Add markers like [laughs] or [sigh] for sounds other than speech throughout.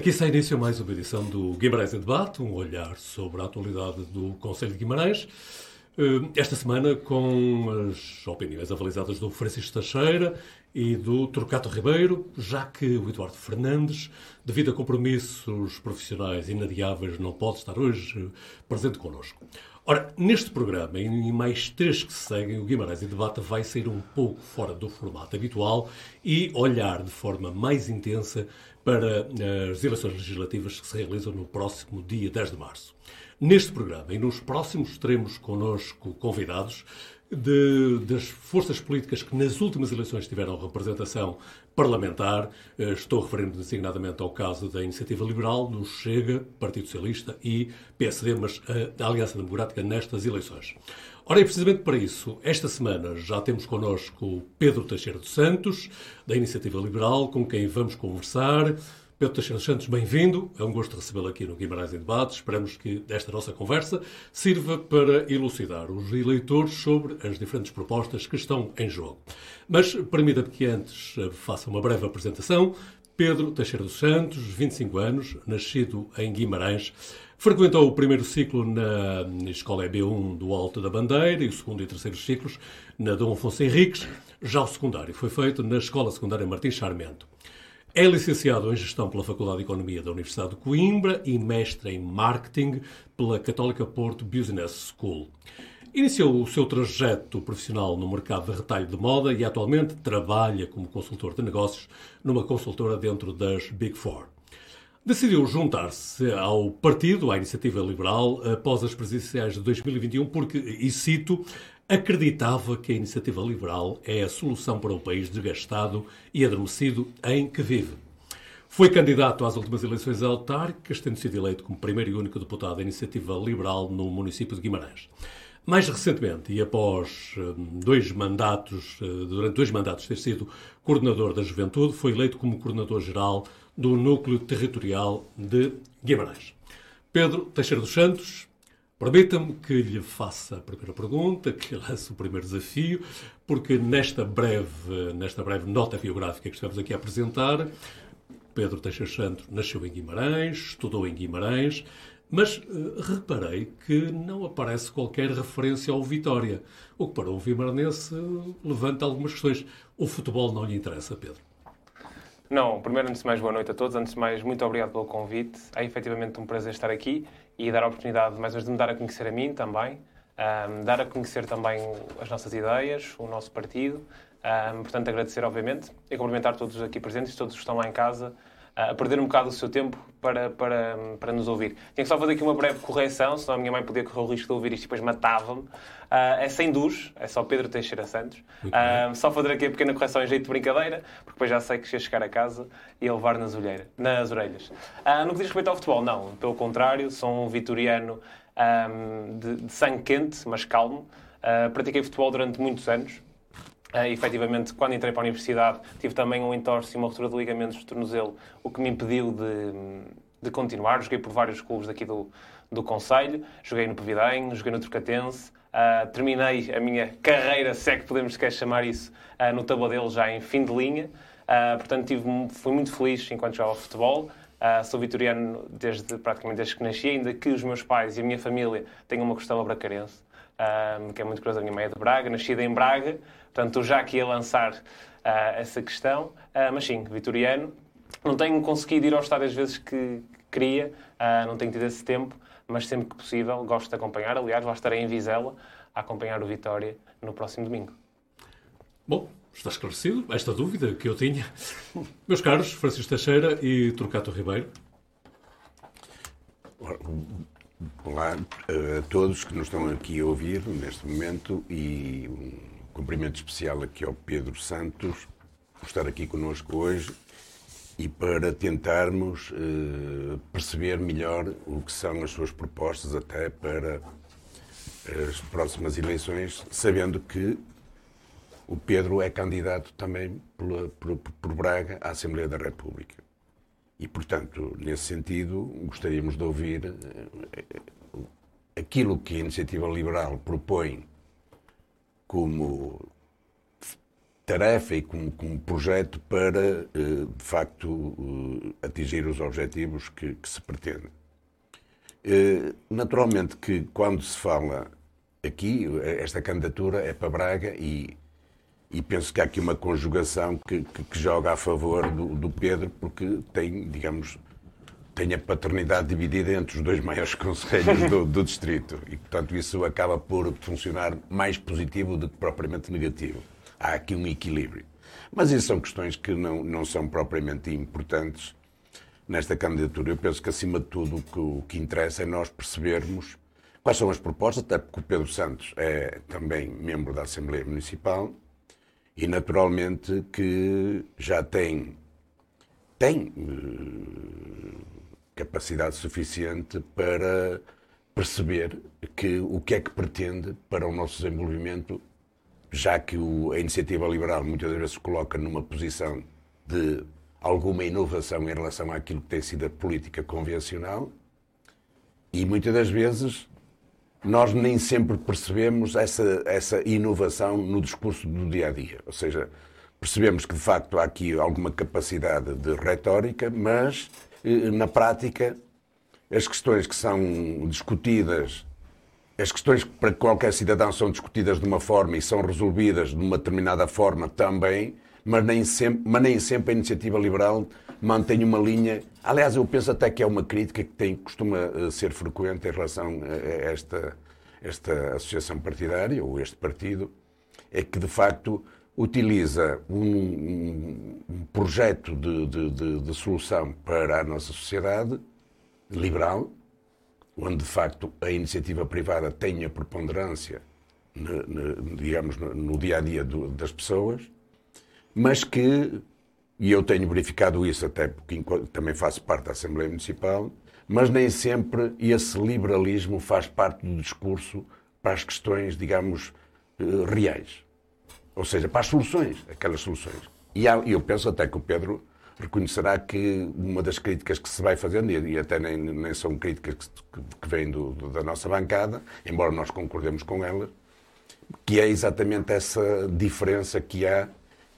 Aqui está início mais uma edição do Guimarães em Debate, um olhar sobre a atualidade do Conselho de Guimarães. Eh, esta semana com as opiniões avalizadas do Francisco Teixeira e do Trocato Ribeiro, já que o Eduardo Fernandes, devido a compromissos profissionais inadiáveis, não pode estar hoje presente connosco. Ora, neste programa e mais três que se seguem, o Guimarães em Debate vai sair um pouco fora do formato habitual e olhar de forma mais intensa para eh, as eleições legislativas que se realizam no próximo dia 10 de março. Neste programa e nos próximos teremos connosco convidados de, das forças políticas que nas últimas eleições tiveram representação parlamentar. Eh, estou referindo designadamente ao caso da Iniciativa Liberal, do Chega, Partido Socialista e PSD, mas a Aliança Democrática nestas eleições. Ora, e precisamente para isso, esta semana já temos connosco Pedro Teixeira dos Santos, da Iniciativa Liberal, com quem vamos conversar. Pedro Teixeira dos Santos, bem-vindo. É um gosto recebê-lo aqui no Guimarães em Debate. Esperamos que esta nossa conversa sirva para elucidar os eleitores sobre as diferentes propostas que estão em jogo. Mas permita-me que antes eh, faça uma breve apresentação. Pedro Teixeira dos Santos, 25 anos, nascido em Guimarães, Frequentou o primeiro ciclo na Escola EB1 do Alto da Bandeira e o segundo e terceiro ciclos na Dom Afonso Henriques. Já o secundário foi feito na Escola Secundária Martins Charmento. É licenciado em Gestão pela Faculdade de Economia da Universidade de Coimbra e mestre em Marketing pela Católica Porto Business School. Iniciou o seu trajeto profissional no mercado de retalho de moda e atualmente trabalha como consultor de negócios numa consultora dentro das Big Four decidiu juntar-se ao partido, à Iniciativa Liberal, após as presidenciais de 2021, porque, e cito, acreditava que a Iniciativa Liberal é a solução para o país desgastado e adormecido em que vive. Foi candidato às últimas eleições autárquicas, tendo sido eleito como primeiro e único deputado da Iniciativa Liberal no município de Guimarães. Mais recentemente, e após hum, dois mandatos, eh, durante dois mandatos ter sido coordenador da Juventude, foi eleito como coordenador-geral do Núcleo Territorial de Guimarães. Pedro Teixeira dos Santos, permita-me que lhe faça a primeira pergunta, que lhe lance o primeiro desafio, porque nesta breve, nesta breve nota biográfica que estamos aqui a apresentar, Pedro Teixeira Santos nasceu em Guimarães, estudou em Guimarães, mas uh, reparei que não aparece qualquer referência ao Vitória, o que para um vimaranense levanta algumas questões. O futebol não lhe interessa, Pedro? Não, primeiro, antes de mais, boa noite a todos. Antes de mais, muito obrigado pelo convite. É efetivamente um prazer estar aqui e dar a oportunidade, mais uma vez, de me dar a conhecer a mim também, um, dar a conhecer também as nossas ideias, o nosso partido. Um, portanto, agradecer, obviamente, e cumprimentar todos aqui presentes, todos que estão lá em casa, a perder um bocado o seu tempo para, para, para nos ouvir. Tinha que só fazer aqui uma breve correção, senão a minha mãe podia correr o risco de ouvir isto e depois matava-me. Uh, é sem dus, é só Pedro Teixeira Santos. Uh, só fazer aqui a pequena correção em jeito de brincadeira, porque depois já sei que ia chegar a casa e ia levar nas, olheira, nas orelhas. Uh, no que diz respeito ao futebol, não. Pelo contrário, sou um vitoriano um, de, de, sangue quente, mas calmo. pratiquei futebol durante muitos anos. Uh, efetivamente, quando entrei para a universidade, tive também um entorse e uma ruptura de ligamentos de tornozelo, o que me impediu de, de continuar. Joguei por vários clubes daqui do, do Conselho, joguei no Pevidém, joguei no Trocatense, uh, terminei a minha carreira, se é que podemos sequer chamar isso, uh, no Tabadelo já em fim de linha. Uh, portanto, tive, fui muito feliz enquanto jogava futebol. Uh, sou vitoriano desde, praticamente desde que nasci, ainda que os meus pais e a minha família tenham uma questão bracarense, uh, que é muito curiosa. A minha mãe é de Braga, nascida em Braga, Portanto, já aqui a lançar uh, essa questão. Uh, mas sim, vitoriano. Não tenho conseguido ir ao estádio às vezes que queria, uh, não tenho tido esse tempo, mas sempre que possível gosto de acompanhar. Aliás, lá estarei em Vizela a acompanhar o Vitória no próximo domingo. Bom, está esclarecido esta dúvida que eu tinha. Meus caros, Francisco Teixeira e Turcato Ribeiro. Olá a todos que nos estão aqui a ouvir neste momento e cumprimento especial aqui ao Pedro Santos por estar aqui conosco hoje e para tentarmos uh, perceber melhor o que são as suas propostas até para as próximas eleições, sabendo que o Pedro é candidato também por, por, Braga à Assembleia da República. E, portanto, nesse sentido, gostaríamos de ouvir uh, aquilo que a Iniciativa Liberal propõe como tarefa e como, como projeto para, de facto, atingir os objetivos que, que se pretende. Naturalmente que quando se fala aqui, esta candidatura é para Braga e, e penso que há aqui uma conjugação que, que, que joga a favor do, do, Pedro, porque tem, digamos, tem a paternidade dividida entre os dois maiores [laughs] conselhos do, do distrito. E, portanto, isso acaba por funcionar mais positivo do que propriamente negativo. Há aqui um equilíbrio. Mas isso são questões que não, não são propriamente importantes nesta candidatura. Eu penso que, acima de tudo, o que, o que interessa é nós percebermos Quais são as propostas? Até porque o Pedro Santos é também membro da Assembleia Municipal e, naturalmente, que já tem, tem uh, capacidade suficiente para perceber que o que é que pretende para o nosso desenvolvimento, já que o, a iniciativa liberal muitas vezes se coloca numa posição de alguma inovação em relação àquilo que tem sido a política convencional e muitas das vezes nós nem sempre percebemos essa, essa inovação no discurso do dia a dia. Ou seja, percebemos que de facto há aqui alguma capacidade de retórica, mas na prática as questões que são discutidas, as questões que para qualquer cidadão são discutidas de uma forma e são resolvidas de uma determinada forma também, mas nem sempre, mas nem sempre a iniciativa liberal mantém uma linha. Aliás, eu penso até que é uma crítica que tem, costuma eh, ser frequente em relação a esta, esta associação partidária, ou este partido, é que de facto utiliza um, um projeto de, de, de, de, solução para a nossa sociedade liberal, onde de facto a iniciativa privada tem a preponderância, ne, digamos, no dia a dia das pessoas, mas que e eu tenho verificado isso até porque também faço parte da Assembleia Municipal, mas nem sempre esse liberalismo faz parte do discurso para as questões, digamos, eh, reais. Ou seja, para as soluções, aquelas soluções. E eu penso até que o Pedro reconhecerá que uma das críticas que se vai fazendo, e até nem, nem são críticas que, que vêm do, da nossa bancada, embora nós concordemos com elas, que é exatamente essa diferença que há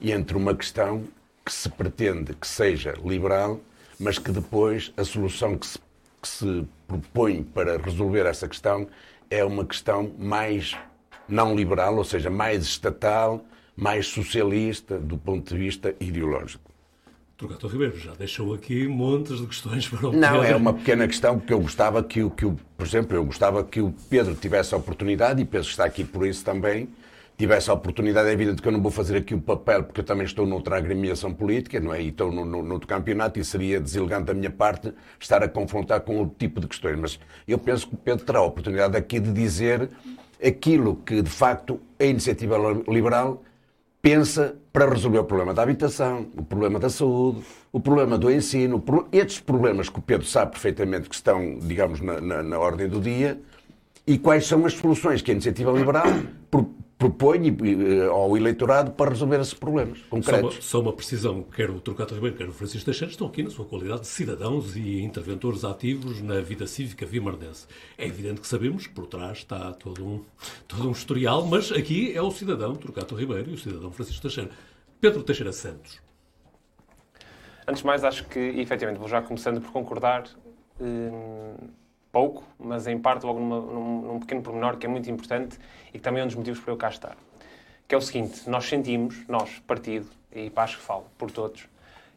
entre uma questão que se pretende que seja liberal, mas que depois a solução que se, que se propõe para resolver essa questão é uma questão mais não liberal, ou seja, mais estatal, mais socialista do ponto de vista ideológico. Turgato Ribeiro já deixou aqui montes de questões para o Não, é uma pequena questão porque eu gostava que o, que o, por exemplo, eu gostava que o Pedro tivesse a oportunidade, e penso que está aqui por isso também, tivesse a oportunidade, é evidente que eu não vou fazer aqui o papel, porque eu também estou noutra agremiação política, não é? E estou no, no, no campeonato e seria deselegante da minha parte estar a confrontar com outro tipo de questões. Mas eu penso que o Pedro terá a oportunidade aqui de dizer aquilo que, de facto, a iniciativa liberal pensa para resolver o problema da habitação, o problema da saúde, o problema do ensino, estes problemas que o Pedro sabe perfeitamente que estão, digamos, na, na, na ordem do dia, e quais são as soluções que a iniciativa liberal propõe eh, ao eleitorado para resolver esses problemas concretos. Só uma, só uma precisão, quer o Trocato Ribeiro, quer o Francisco Teixeira, estão aqui na sua qualidade de cidadãos e interventores ativos na vida cívica vimardense. É evidente que sabemos por trás está todo um, todo um historial, mas aqui é o cidadão Trocato Ribeiro e o cidadão Francisco Teixeira. Pedro Teixeira Santos. Antes de mais, acho que, efetivamente, vou já começando por concordar hum, pouco, mas em parte logo numa, num, num, pequeno pormenor que é muito importante e que também é um dos motivos para eu cá estar. Que é o seguinte, nós sentimos, nós, partido, e acho que falo por todos,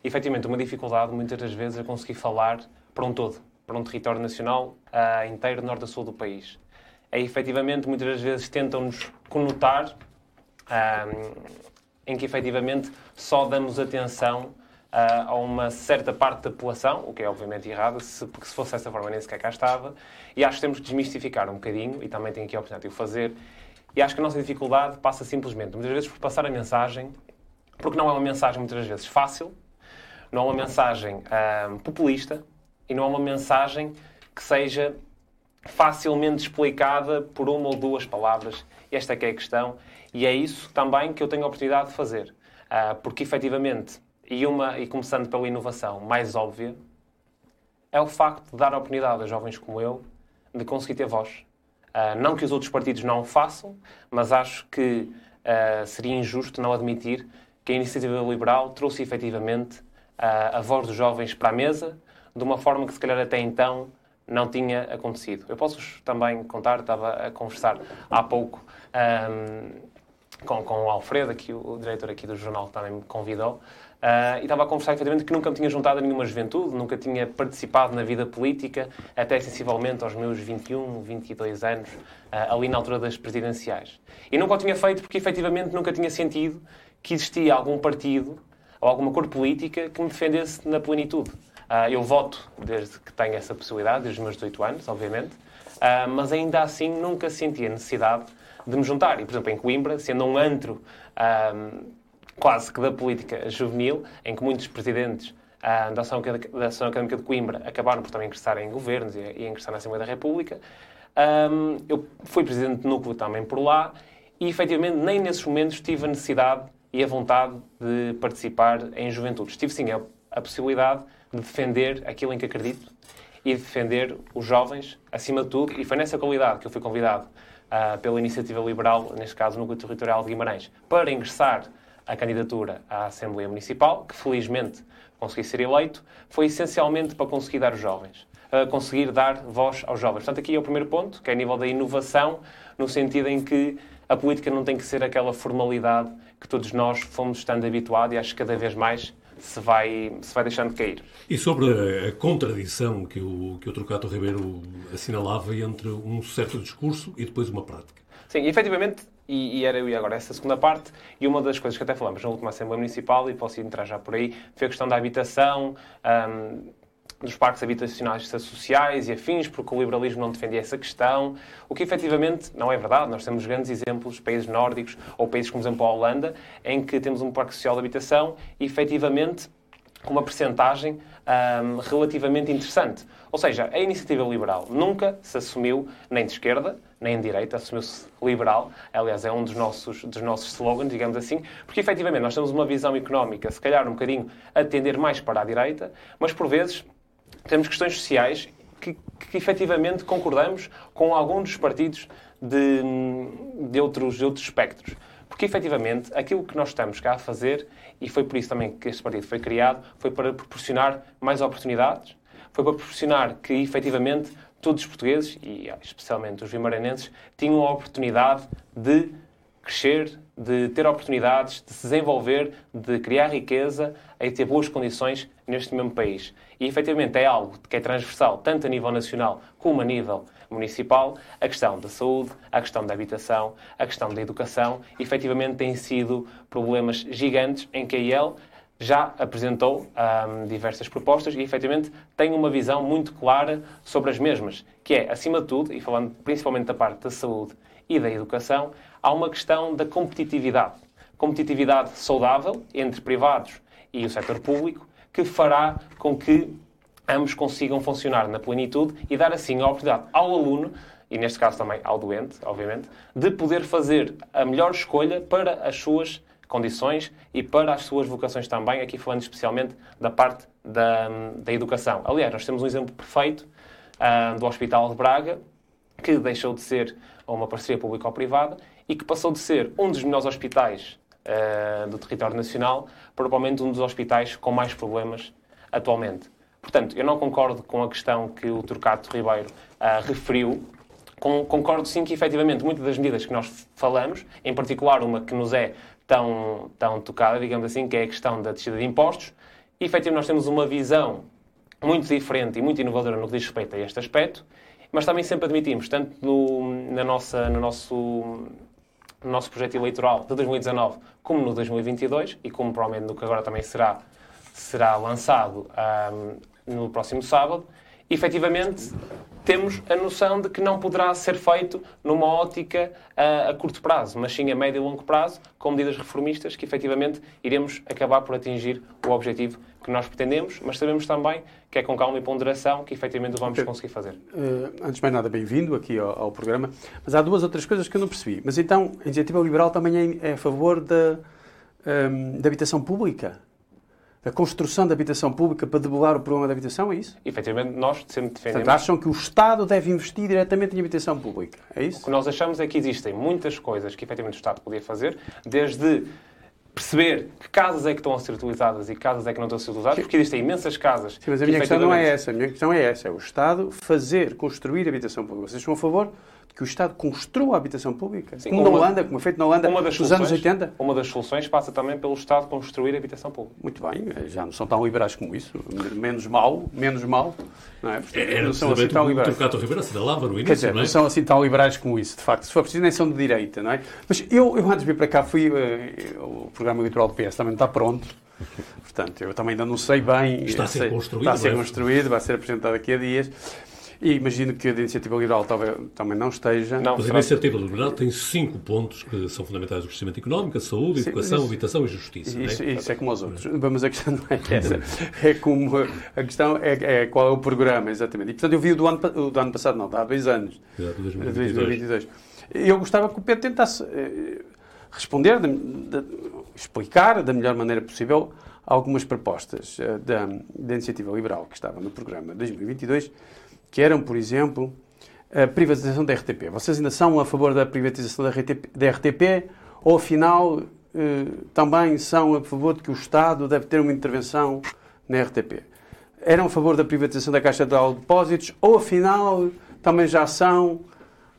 efetivamente uma dificuldade muitas das vezes a conseguir falar para um todo, para um território nacional uh, inteiro, norte a sul do país. É efetivamente, muitas das vezes tentam-nos conotar uh, em que efetivamente só damos atenção a uma certa parte da população, o que é obviamente errado, se, porque se fosse dessa forma nem sequer cá estava, e acho que temos que desmistificar um bocadinho, e também tenho aqui a oportunidade de o fazer, e acho que a nossa dificuldade passa simplesmente, muitas vezes, por passar a mensagem, porque não é uma mensagem muitas vezes fácil, não é uma mensagem populista, e não é uma mensagem que seja facilmente explicada por uma ou duas palavras. Esta é que é a questão, e é isso também que eu tenho a oportunidade de fazer. Uh, porque, efetivamente, e, uma, e começando pela inovação mais óbvia, é o facto de dar a oportunidade a jovens como eu de conseguir ter voz. Uh, não que os outros partidos não o façam, mas acho que uh, seria injusto não admitir que a iniciativa liberal trouxe efetivamente a, a voz dos jovens para a mesa de uma forma que se calhar até então não tinha acontecido. Eu posso também contar, estava a conversar há pouco um, com, com o Alfredo, aqui, o diretor aqui do jornal também me convidou, Uh, e estava a conversar efetivamente que nunca me tinha juntado a nenhuma juventude, nunca tinha participado na vida política, até sensivelmente aos meus 21, 22 anos, uh, ali na altura das presidenciais. E nunca o tinha feito porque efetivamente nunca tinha sentido que existia algum partido ou alguma cor política que me defendesse na plenitude. Uh, eu voto desde que tenho essa possibilidade, desde os meus 18 anos, obviamente, mas ainda assim nunca senti a necessidade de me juntar. E, por exemplo, em Coimbra, sendo um antro quase que da política juvenil, em que muitos presidentes ah, da, Ação, da Académica de Coimbra acabaram por também ingressar em governos e, ingressar na Assembleia da República. Eu fui presidente de núcleo também por lá e, efetivamente, nem nesses momentos tive a necessidade e a vontade de participar em juventude. Tive, sim, a, possibilidade de defender aquilo em que acredito e de defender os jovens, acima de tudo, e foi nessa qualidade que eu fui convidado uh, pela Iniciativa Liberal, neste caso, Núcleo Territorial de Guimarães, para ingressar a candidatura à Assembleia Municipal, que felizmente consegui ser eleito, foi essencialmente para conseguir dar os jovens, conseguir dar voz aos jovens. Portanto, aqui é o primeiro ponto, que é a nível da inovação, no sentido em que a política não tem que ser aquela formalidade que todos nós fomos estando habituados e acho que cada vez mais se vai, se vai deixando cair. E sobre a contradição que o, que o Trocato Ribeiro assinalava entre um certo discurso e depois uma prática. Sim, efetivamente, e, e, era e agora essa segunda parte, e uma das coisas que até falamos na última Assembleia Municipal, e posso entrar já por aí, foi a questão da habitação, um, dos parques habitacionais sociais e afins, porque o liberalismo não defendia essa questão, o que efetivamente não é verdade. Nós temos grandes exemplos, países nórdicos ou países como, por exemplo, a Holanda, em que temos um parque social de habitação e efetivamente com uma percentagem um, relativamente interessante. Ou seja, a iniciativa liberal nunca se assumiu nem de esquerda, nem direita, assumiu-se liberal. Aliás, é um dos nossos, dos nossos slogans, digamos assim, porque efetivamente nós temos uma visão económica, se calhar um bocadinho a tender mais para a direita, mas por vezes temos questões sociais que, que efetivamente concordamos com alguns dos partidos de, de, outros, de outros espectros. Porque, efetivamente, aquilo que nós estamos cá a fazer, e foi por isso também que este partido foi criado, foi para proporcionar mais oportunidades, foi para proporcionar que, efetivamente, todos os portugueses, e especialmente os vimaranenses, tinham a oportunidade de crescer, de ter oportunidades, de se desenvolver, de criar riqueza e ter boas condições neste mesmo país. E, efetivamente, é algo que é transversal, tanto a nível nacional como a nível municipal, a questão da saúde, a questão da habitação, a questão da educação, efetivamente têm sido problemas gigantes em que a IEL já apresentou diversas propostas e, efetivamente, tem uma visão muito clara sobre as mesmas, que é, acima de tudo, e falando principalmente da parte da saúde e da educação, há uma questão da competitividade. Competitividade saudável entre privados e o setor público, que fará com que ambos consigam funcionar na plenitude e dar assim a oportunidade ao aluno, e neste caso também ao doente, obviamente, de poder fazer a melhor escolha para as suas condições e para as suas vocações também, aqui falando especialmente da parte da, da educação. Aliás, nós temos um exemplo perfeito uh, do Hospital de Braga, que deixou de ser uma parceria público-privada e que passou de ser um dos melhores hospitais uh, do território nacional, provavelmente um dos hospitais com mais problemas atualmente. Portanto, eu não concordo com a questão que o Turcato Ribeiro uh, referiu. Com, concordo sim que, efetivamente, muitas das medidas que nós falamos, em particular uma que nos é tão, tão tocada, digamos assim, que é a questão da descida de impostos, e, efetivamente, nós temos uma visão muito diferente e muito inovadora no que diz respeito a este aspecto, mas também sempre admitimos, tanto no, na nossa, no, nosso, no nosso projeto eleitoral de 2019 como no 2022, e como provavelmente no que agora também será, será lançado um, no próximo sábado, efetivamente temos a noção de que não poderá ser feito numa ótica a, a, curto prazo, mas sim a médio e longo prazo, com medidas reformistas que efetivamente iremos acabar por atingir o objetivo que nós pretendemos, mas sabemos também que é com calma e ponderação que efetivamente o vamos conseguir fazer. Uh, antes de mais nada, bem-vindo aqui ao, ao, programa. Mas há duas outras coisas que eu não percebi. Mas então, a Iniciativa Liberal também é, é a favor da, um, ehm, da habitação pública? A construção da habitação pública para debelar o problema da habitação, é isso? Efetivamente, nós sempre defendemos... Portanto, acham que o Estado deve investir diretamente em habitação pública, é isso? O que nós achamos é que existem muitas coisas que efetivamente o Estado podia fazer, desde perceber que casas é que estão a ser utilizadas e que casas é que não estão a ser utilizadas, porque existem imensas casas. Sim, mas a que, minha questão não é efetivamente- essa. A minha questão é essa. É o Estado fazer, construir habitação pública. Vocês estão a favor que o Estado construa a habitação pública? Sim, como na uma- Holanda, como é feito na Holanda Uma das nos anos soluções- 80? Uma das soluções passa também pelo Estado construir habitação pública. Muito bem, já não são tão liberais como isso. Menos mal, menos mal. Não é? Portanto, Era não são assim tão o que o liberais. Trocato Ribeiro assinalava no início, Quer dizer, não é? não são assim tão liberais como isso, de facto. Se for preciso, nem são de direita, não é? Mas eu, eu antes de vir para cá, fui. eh, o programa eleitoral do PS também está pronto. Portanto, eu também ainda não sei bem. Está a ser sei- construído, Está a ser é? construído, vai ser apresentado daqui a dias. E imagino que a da Iniciativa Liberal talvez, também não esteja. Não, Mas a iniciativa liberal tem cinco pontos que são fundamentais do crescimento económico, a saúde, a Sim, educação, mas- habitação e justiça. não é? Isso, isso é como os outros. Mas a questão não é essa. É como, a questão é, é qual é o programa, exatamente. E, portanto, eu vi o do ano, do ano passado, não, há dois anos. Exato, de 2022. 2022. Eu gostava que o Pedro tentasse eh, responder, de- de- explicar da melhor maneira possível algumas propostas eh, da, da Iniciativa Liberal que estava no programa 2022, que eram, por exemplo, a privatização da RTP. Vocês ainda são a favor da privatização da RTP, da RTP ou, afinal, eh, também são a favor de que o Estado deve ter uma intervenção na RTP? Eram a favor da privatização da Caixa de Depósitos ou, afinal, também já são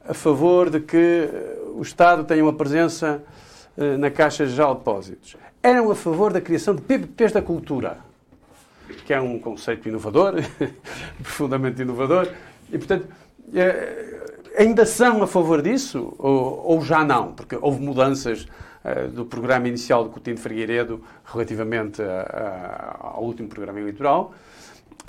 a favor de que eh, o Estado tenha uma presença eh, na Caixa Geral de Depósitos? Eram a favor da criação de PPPs da cultura? Que é um conceito inovador, [laughs] profundamente inovador, e portanto eh, ainda são a favor disso ou, ou já não? Porque houve mudanças eh, do programa inicial do Coutinho de Figueiredo relativamente a- a- ao último programa eleitoral,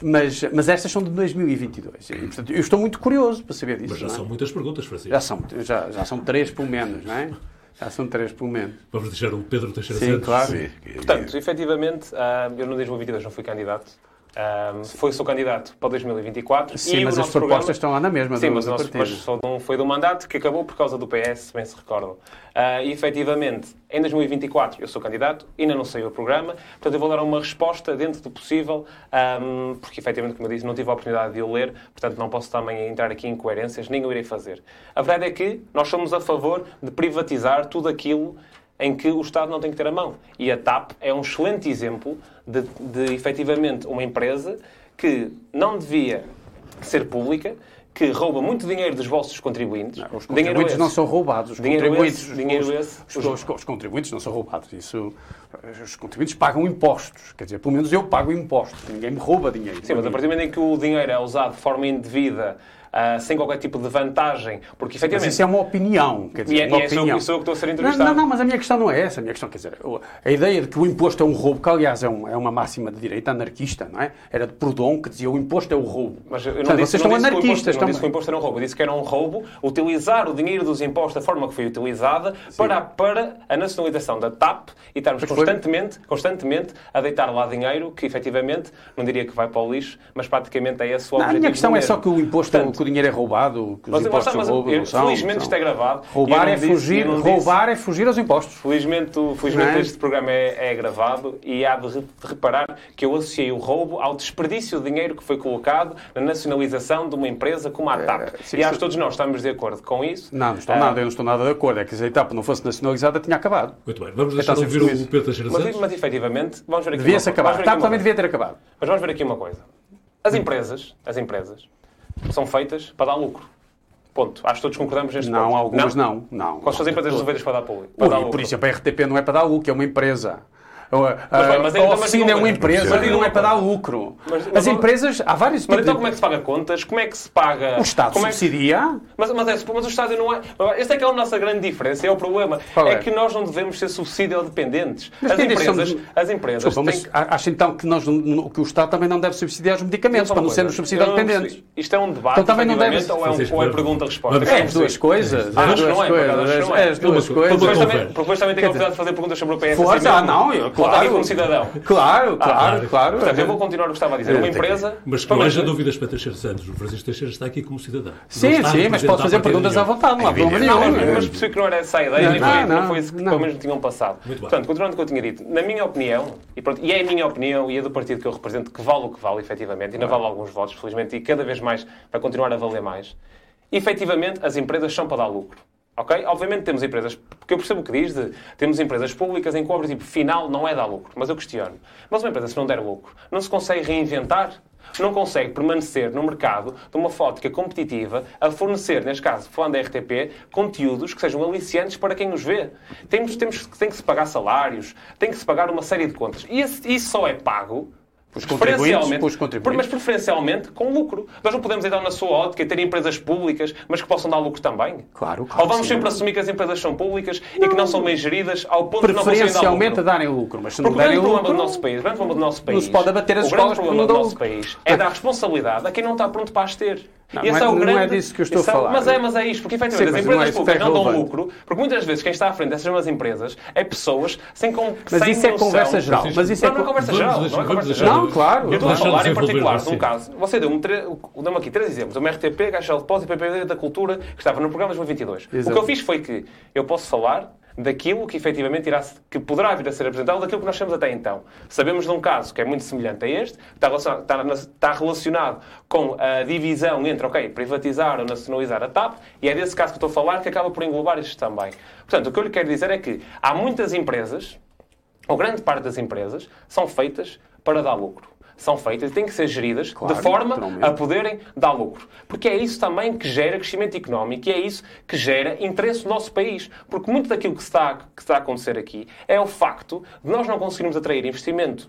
mas, mas estas são de 2022. E, portanto, eu estou muito curioso para saber disso. Mas já é? são muitas perguntas, Francisco. já, são, já, já são três pelo menos, não é? Já são três pelo menos. Vamos deixar o Pedro Teixeira Sim, Santos. claro. Sim. Portanto, efetivamente, ah, eu no 2022 não fui candidato. Ah, foi sou candidato para 2024. Sim, mas o as propostas programa- estão lá na mesma Sim, do, mas, o do nosso, mas só de um- foi de um mandato que acabou por causa do PS, se bem se recordam. Ah, e, efetivamente, em 2024 eu sou candidato, ainda não sei o programa, portanto eu vou dar uma resposta dentro do possível, ahm, porque, efetivamente, como eu disse, não tive a oportunidade de o ler, portanto não posso também entrar aqui em incoerências, nem o irei fazer. A verdade é que nós somos a favor de privatizar tudo aquilo em que o Estado não tem que ter a mão. E a TAP é um excelente exemplo de, de efetivamente, uma empresa que não devia ser pública, que rouba muito dinheiro dos vossos contribuintes. Os Dinheiro contribuintes não são roubados. Os Dinheiro contribuintes, esse, os- os, esse. os, os- os contribuintes não são roubados. Isso, os contribuintes pagam impostos. Quer dizer, pelo menos eu pago impostos. Ninguém me rouba dinheiro. Sim, mas a partir do momento em que o dinheiro é usado de forma indevida, ah, sem qualquer tipo de vantagem, porque Mas efetivamente... isso é uma opinião. Quer dizer, E é- uma e é opinião. sou eu que estou a ser não, entrevistado. não, não, mas a minha questão não é essa. A minha questão, quer dizer, a ideia de que o imposto é um roubo, que aliás é, um- é uma máxima de direita anarquista, não é? Era de Proudhon que dizia o imposto é o roubo. Mas eu não Portanto, disse, vocês não estão disse imposto- anarquistas eu não disse que o imposto era um roubo. Eu disse que era um roubo utilizar o dinheiro dos impostos da forma que foi utilizada para, para a nacionalização da TAP e estarmos Mas foi- constantemente, constantemente a deitar lá dinheiro que efetivamente, não diria que vai para o lixo, mas praticamente é esse o Não, a objetivo. minha questão é só que o imposto, Portanto, dinheiro é roubado, que os Mas, impostos são mas roubos, eu- não são. felizmente não isto são. é gravado. Roubar é disse- fugir, não disse- roubar é fugir aos impostos. Felizmente, felizmente é? este programa é, é gravado e há de re- de reparar que eu associei o roubo ao desperdício de dinheiro que foi colocado na nacionalização de uma empresa como a TAP. É, sim, e acho que todos nós estamos de acordo com isso. Não, não estou Ah, nada, eu não estou nada de acordo. É que se a etapa não fosse nacionalizada, tinha acabado. Muito bem. Vamos deixar Então, ouvir o Pedro Teixeira Mas, mas efetivamente, vamos ver aqui Devia-se acabar. A TAP também devia ter acabado. Mas vamos ver aqui uma coisa. As empresas, as empresas são feitas para dar lucro. Ponto. Acho que todos concordamos neste Não, ponto. algumas não. não. Quais são as empresas resolvidas para dar público? Para dar Ui, lucro? por exemplo, a RTP não é para dar lucro, é uma empresa. A, a, bem, mas a então, mas oficina diga é uma empresa Mas e diga não é para dar lucro. Mas- mas As empresas, há vários Mas tipos então de- como é que se paga contas? Como é que se paga... O Estado como é que- subsidia. Mas, mas, é, mas o Estado não é. Esta é que é a nossa grande diferença, é o problema. É? é? que nós não devemos ser subsídio dependentes. Mas As empresas, somos- as empresas Desculpa, têm mas a- acho então que, nós, que o Estado também não deve subsidiar os medicamentos, para não sermos não dependentes. Isto é um debate, Então também não deve- ou é, um- ou é pergunta-resposta? vamos- É as duas coisas. Ah, as acho que não é, as duas coisas. Depois também, conversa. porque depois também tenho a oportunidade de fazer perguntas sobre o PS. Força, ah, não, eu- claro. como cidadão. Claro, claro, claro. Portanto, eu vou continuar o que estava a dizer. Uma É, que- empresa... Mas que Vamos não haja dúvidas para Teixeira Santos. O Francisco Teixeira está aqui como cidadão. Não Sim, sim, mas pode fazer perguntas à vontade, não há problema evidente. Não, nenhum. mas, mas percebi que não era essa a ideia, Não, foi, não, não, não, foi isso que não. pelo menos me tinham passado. Muito bem. Portanto, continuando o que eu tinha dito, na minha opinião, e, pronto, e é a minha opinião e é do partido que eu represento, que vale o que vale, efetivamente, e ainda vale alguns votos, felizmente, e cada vez mais vai continuar a valer mais, efetivamente, as empresas são para dar lucro. Ok? Obviamente temos empresas, porque eu percebo o que diz, de, temos empresas públicas em que o objetivo final não é dar lucro, mas eu questiono. Mas uma empresa, se não der lucro, não se consegue reinventar? Não consegue permanecer no mercado de uma ótica competitiva a fornecer, neste caso, falando da RTP, conteúdos que sejam aliciantes para quem os vê. Temos, temos, tem que se pagar salários, tem que se pagar uma série de contas. E isso só é pago os contribuintes, os contribuintes. Mas preferencialmente com lucro. Nós não podemos, então, na sua ótica, ter empresas públicas, mas que possam dar lucro também. Claro, claro. Ou vamos sim. sempre assumir que as empresas são públicas não. e que não são bem geridas ao ponto de não conseguirem dar Preferencialmente lucro. darem lucro, mas se não Porque o derem grande lucro... problema do nosso país, o grande problema do nosso país, Não se pode abater as o grande porque problema do nosso lucro. país é dar responsabilidade a quem não está pronto para as ter. Não, esse não é- o não grande- é disso que eu estou a é o- falar. Mas é, mas é isto, porque efetivamente Sim, as mas não é empresas é públicas não dão relevante. lucro, porque muitas vezes quem está à frente dessas mesmas empresas é pessoas sem com Mas sem isso é noção- conversa geral. Mas isso é não, não é conversa geral. Não é conversa geral. Não, claro. Eu estou a falar em particular de um sim. caso. Você deu-me deu aqui três exemplos. Uma RTP, Caixa de Depósito e PPD da Cultura, que estava no programa 2022. O que eu fiz foi que eu posso falar daquilo que efetivamente irá, que poderá vir a ser apresentado, daquilo que nós temos até então. Sabemos de um caso que é muito semelhante a este, está relacionado, está está relacionado com a divisão entre, ok, privatizar ou nacionalizar a TAP, e é desse caso que estou a falar que acaba por englobar isto também. Portanto, o que eu lhe quero dizer é que há muitas empresas, ou grande parte das empresas, são feitas para dar lucro. São feitas e têm que ser geridas Claro, de forma a poderem dar lucro. Porque é isso também que gera crescimento económico e é isso que gera interesse no nosso país. Porque muito daquilo que está, que está a acontecer aqui é o facto de nós não conseguirmos atrair investimento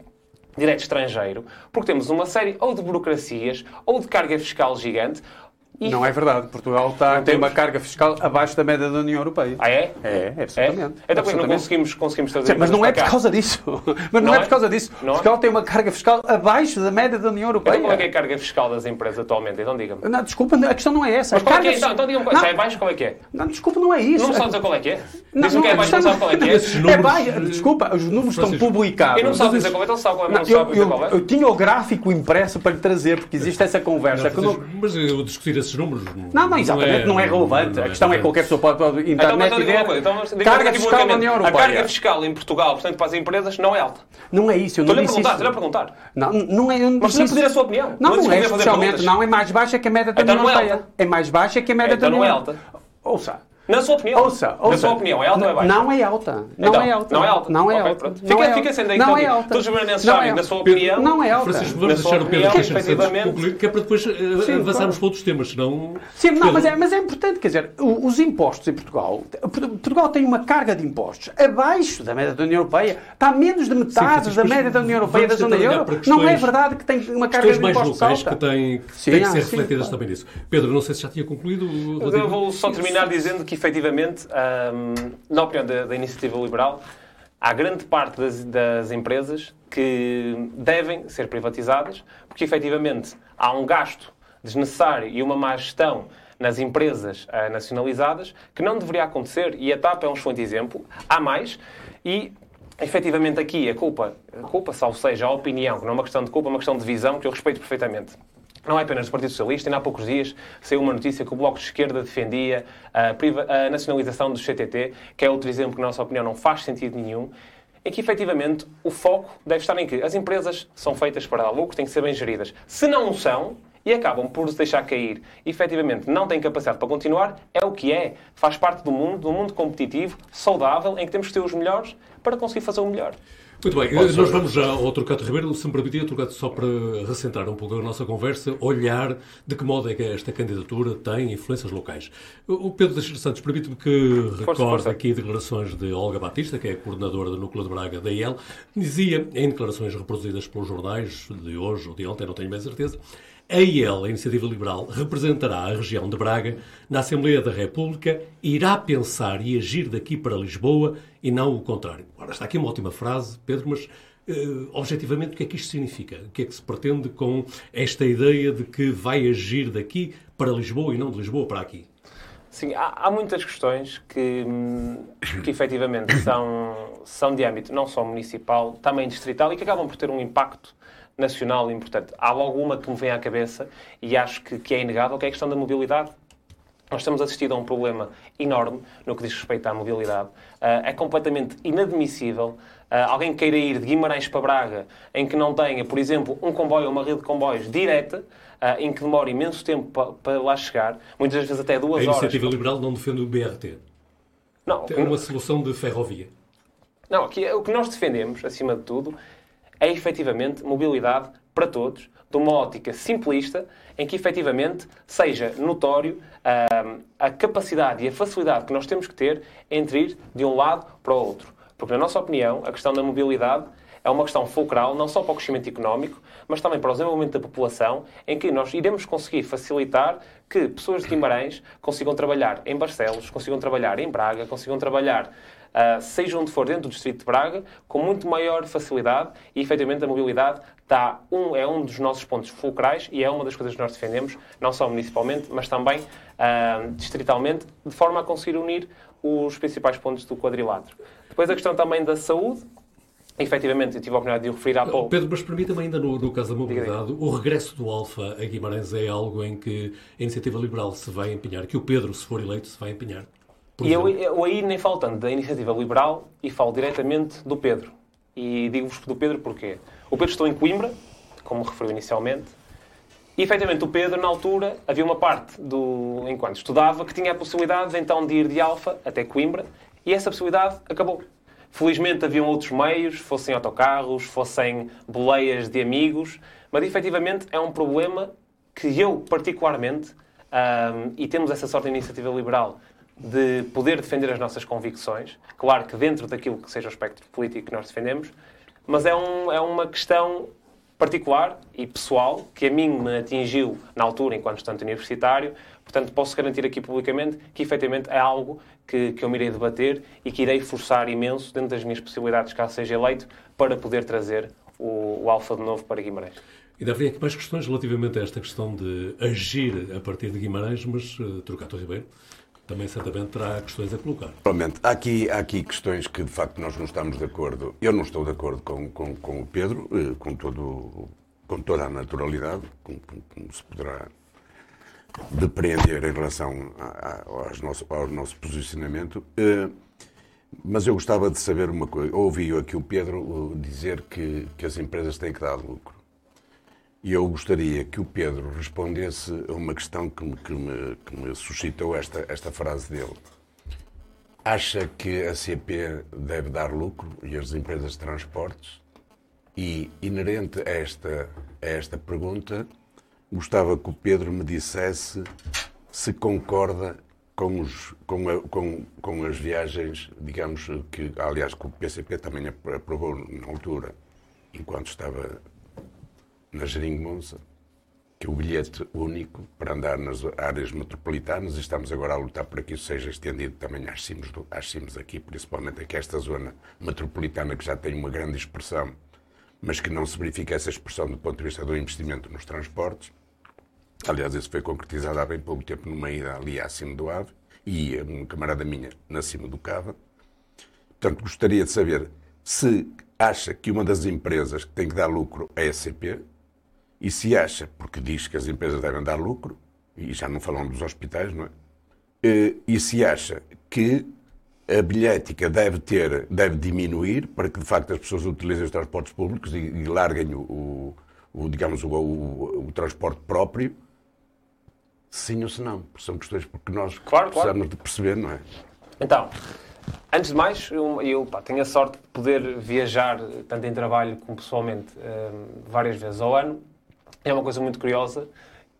direto estrangeiro porque temos uma série ou de burocracias ou de carga fiscal gigante. E... Não é verdade. Portugal está, tem temos? uma carga fiscal abaixo da média da União Europeia. Ah, é? É, É? absolutamente. Então, porque não Absolutamente. conseguimos, conseguimos trazer Sim, mas não é por causa disso. [laughs] Mas não, Não é é? por causa disso. Não é? Portugal tem uma carga fiscal abaixo da média da União Europeia. Então qual é, que é a carga fiscal das empresas atualmente? Então diga-me. Não, desculpa, a questão não é essa. Mas qual é que carga é? Então, então diga-me Se é baixo, qual é que é? não, desculpa, não é isso. Não me sabe dizer qual é que é? Não, Diz-me não, que é a baixo, não sabe qual é que é? É baixo. eh, Desculpa, os números estão publicados. Eu não sabe dizer qual é, então sabe qual é, Não, não sabe eu, qual é. tinha o gráfico impresso para lhe trazer, porque existe essa conversa. Mas eu discutir esses números. Não, não, exatamente, não é, relevante. não a questão é que qualquer pessoa pode, pode Então, mas internet então coisa. Então, diga carga fiscal publicamente. União A Europeia. carga fiscal em Portugal, portanto, para as empresas, não é alta. Não é isso, eu não Estou-lhe a disse perguntar, isso. estou-lhe a perguntar. Não, não é. não Mas precisa pedir a sua opinião. Não, Não não é especialmente, não, é mais baixa que a média da Então União não é Europeia. alta. É mais baixa que a média Então da não União é alta. Ouça. Na sua opinião. Ouça, ouça. Na sua opinião, é alta ou é baixa? Não é alta. Não Então, é alta. não é alta. Não é alta. Não Fica- é fica alta. sendo aí Não é alta. Todos os belenenses Não sabem, é na alta. sua opinião. Não é alta. Francisco, vamos deixar o Pedro efetivamente- concluir, que é para depois eh, Sim, avançarmos para outros temas, senão... Sim, não, mas é, mas é importante, quer dizer, os impostos em Portugal, Portugal tem uma carga de impostos abaixo da média da União Europeia, está a menos de metade da média da União Europeia da zona euro. Não é verdade que tem uma carga de mais impostos locais que alta. têm, que Sim, têm que ah, ser refletidas também nisso. Pedro, não sei se já tinha concluído. Eu vou só terminar dizendo que, efetivamente, hum, na opinião da, da Iniciativa Liberal, há grande parte das, das empresas que devem ser privatizadas, porque, efetivamente, há um gasto desnecessário e uma má gestão nas empresas ah, nacionalizadas que não deveria acontecer. E a TAP é um excelente exemplo. Há mais. E, efetivamente, aqui a culpa, a culpa, salvo seja a opinião, que não é uma questão de culpa, é uma questão de visão, que eu respeito perfeitamente. Não é apenas do Partido Socialista, ainda há poucos dias saiu uma notícia que o Bloco de Esquerda defendia a, a nacionalização do CTT, que é outro exemplo que, na nossa opinião, não faz sentido nenhum, em que, efetivamente, o foco deve estar em que as empresas são feitas para dar lucro, têm que ser bem geridas. Se não o são, e acabam por se deixar cair, e, efetivamente, não têm capacidade para continuar, é o que é. Faz parte do mundo, do mundo competitivo, saudável, em que temos que ter os melhores para conseguir fazer o melhor. Muito bem, nós vamos já ao Trocato Ribeiro. Se me permitir, Trocato, só para recentrar um pouco a nossa conversa, olhar de que modo é que esta candidatura tem influências locais. O Pedro Teixeira Santos, permite-me que recorde força. aqui declarações de Olga Batista, que é a coordenadora do Núcleo de Braga da IEL, dizia, em declarações reproduzidas pelos jornais de hoje ou de ontem, não tenho bem certeza, a IEL, a Iniciativa Liberal, representará a região de Braga na Assembleia da República, irá pensar e agir daqui para Lisboa e não o contrário. Ora, está aqui uma ótima frase, Pedro, mas eh, objetivamente o que é que isto significa? O que é que se pretende com esta ideia de que vai agir daqui para Lisboa e não de Lisboa para aqui? Sim, há, há muitas questões que, hum, que efetivamente são, são de âmbito não só municipal, também distrital e que acabam por ter um impacto nacional importante. Há logo uma que me vem à cabeça e acho que, que é inegável, que é a questão da mobilidade. Nós estamos assistindo a um problema enorme no que diz respeito à mobilidade. Ah, é completamente inadmissível ah, alguém queira ir de Guimarães para Braga em que não tenha, por exemplo, um comboio ou uma rede de comboios direta, ah, em que demora imenso tempo pa- para lá chegar, muitas vezes até A duas horas. Iniciativa Liberal não defende o BRT. Não, É uma solução de ferrovia. Não, aqui o que nós defendemos, acima de tudo, é efetivamente mobilidade para todos, de uma ótica simplista, em que efetivamente seja notório hum, a capacidade e a facilidade que nós temos que ter entre ir de um lado para o outro. Porque, na nossa opinião, a questão da mobilidade é uma questão fulcral, não só para o crescimento económico, mas também para o desenvolvimento da população, em que nós iremos conseguir facilitar que pessoas de Guimarães consigam trabalhar em Barcelos, consigam trabalhar em Braga, consigam trabalhar, uh, seja onde for dentro do Distrito de Braga, com muito maior facilidade e, efetivamente, a mobilidade está um, é um dos nossos pontos fulcrais e é uma das coisas que nós defendemos, não só municipalmente, mas também uh, distritalmente, de forma a conseguir unir os principais pontos do quadrilátero. Depois a questão também da saúde, Efetivamente, eu tive a oportunidade de o referir há pouco. Pedro, mas permita-me ainda no, no, caso da mobilidade, o regresso do Alfa a Guimarães é algo em que a Iniciativa Liberal se vai empenhar, que o Pedro, se for eleito, se vai empenhar. E eu, eu, aí nem falo tanto da Iniciativa Liberal e falo diretamente do Pedro. E digo-vos do Pedro porquê. O Pedro estou em Coimbra, como referiu inicialmente, e efetivamente o Pedro, na altura, havia uma parte do enquanto estudava que tinha a possibilidade então de ir de Alfa até Coimbra, e essa possibilidade acabou. Felizmente haviam outros meios, fossem autocarros, fossem boleias de amigos, mas efetivamente é um problema que eu, particularmente, um, e temos essa sorte da iniciativa liberal de poder defender as nossas convicções, claro que dentro daquilo que seja o espectro político que nós defendemos, mas é, um, é uma questão particular e pessoal que a mim me atingiu na altura, enquanto estudante universitário. Portanto, posso garantir aqui publicamente que efetivamente é algo que, que eu me irei debater e que irei forçar imenso, dentro das minhas possibilidades, caso seja eleito, para poder trazer o, o Alfa de novo para Guimarães. Ainda havia aqui mais questões relativamente a esta questão de agir a partir de Guimarães, mas uh, Trocato Ribeiro também certamente terá questões a colocar. Provavelmente. Há aqui, há aqui questões que, de facto, nós não estamos de acordo. Eu não estou de acordo com, com, com o Pedro, eh, com, todo, com toda a naturalidade, como, se poderá depreender em relação a, a, nosso, ao nosso posicionamento. Eh, mas eu gostava de saber uma coisa. Ouvi aqui o Pedro eh, dizer que, que as empresas têm que dar lucro. E eu gostaria que o Pedro respondesse a uma questão que me, que me, que me suscitou esta, esta frase dele. Acha que a CP deve dar lucro e as empresas de transportes? E, inerente a esta, a esta pergunta, gostava que o Pedro me dissesse se concorda com, os, com, a, com, com as viagens, digamos, que, aliás, que o PCP também aprovou na altura, enquanto estava na Jeringonça, que é o bilhete único para andar nas áreas metropolitanas e estamos agora a lutar para que isso seja estendido também às cimos, do, às cimos aqui, principalmente aqui esta zona metropolitana que já tem uma grande expressão, mas que não se verifica essa expressão do ponto de vista do investimento nos transportes. Aliás, isso foi concretizado há bem pouco tempo numa ida ali acima do Ave e uma camarada minha na cima do Cava. Portanto, gostaria de saber se acha que uma das empresas que tem que dar lucro é a SCP, e se acha, porque diz que as empresas devem dar lucro, e já não falamos dos hospitais, não é? Eh, e se acha que a bilhética deve ter, deve diminuir para que de facto as pessoas utilizem os transportes públicos e, e larguem o, o, o digamos, o, o, transporte próprio, sim ou se não. São questões porque nós claro, precisamos claro. de perceber, não é? Então, Antes de mais, eu, eu pá, tenho a sorte de poder viajar, tanto em trabalho como pessoalmente, um, várias vezes ao ano. É uma coisa muito curiosa,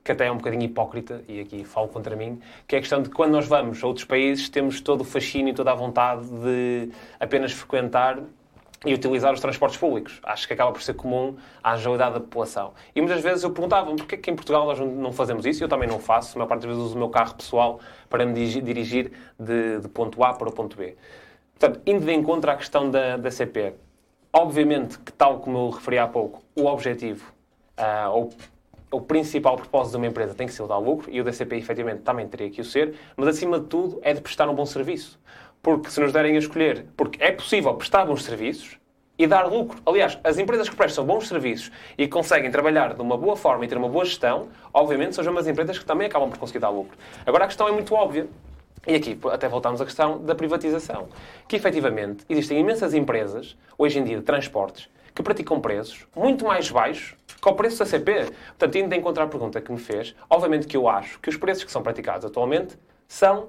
que até é um bocadinho hipócrita, e aqui falo contra mim, que é a questão de que quando nós vamos a outros países, temos todo o fascínio e toda a vontade de apenas frequentar e utilizar os transportes públicos. Acho que acaba por ser comum à generalidade da população. E muitas vezes eu perguntava-me porquê que em Portugal nós não fazemos isso, eu também não faço, a maior parte das vezes uso o meu carro pessoal para me dirigir de, de ponto A para o ponto B. Portanto, indo de encontro à questão da, da CP, obviamente que, tal como eu referi há pouco, o objetivo, uh, ou o principal propósito de uma empresa tem que ser o dar lucro, e o DCP efetivamente também teria que o ser, mas acima de tudo é de prestar um bom serviço. Porque se nos derem a escolher, porque é possível prestar bons serviços e dar lucro. Aliás, as empresas que prestam bons serviços e conseguem trabalhar de uma boa forma e ter uma boa gestão, obviamente são as empresas que também acabam por conseguir dar lucro. Agora a questão é muito óbvia. E aqui até voltamos à questão da privatização. Que efetivamente existem imensas empresas, hoje em dia de transportes, que praticam preços muito mais baixos que o preço da CP. Portanto, indo de encontrar a pergunta que me fez, obviamente que eu acho que os preços que são praticados atualmente são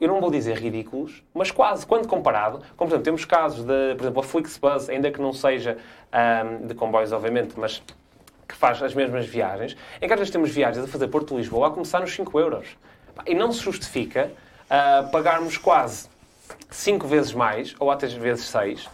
eu não vou dizer ridículos, mas quase, quando comparado, como por exemplo, temos casos de, por exemplo, a Flixbus, ainda que não seja um, de comboios, obviamente, mas que faz as mesmas viagens, em que às vezes temos viagens a fazer Porto-Lisboa a começar nos 5 euros. E não se justifica uh, pagarmos quase 5 vezes mais, ou até vezes 6,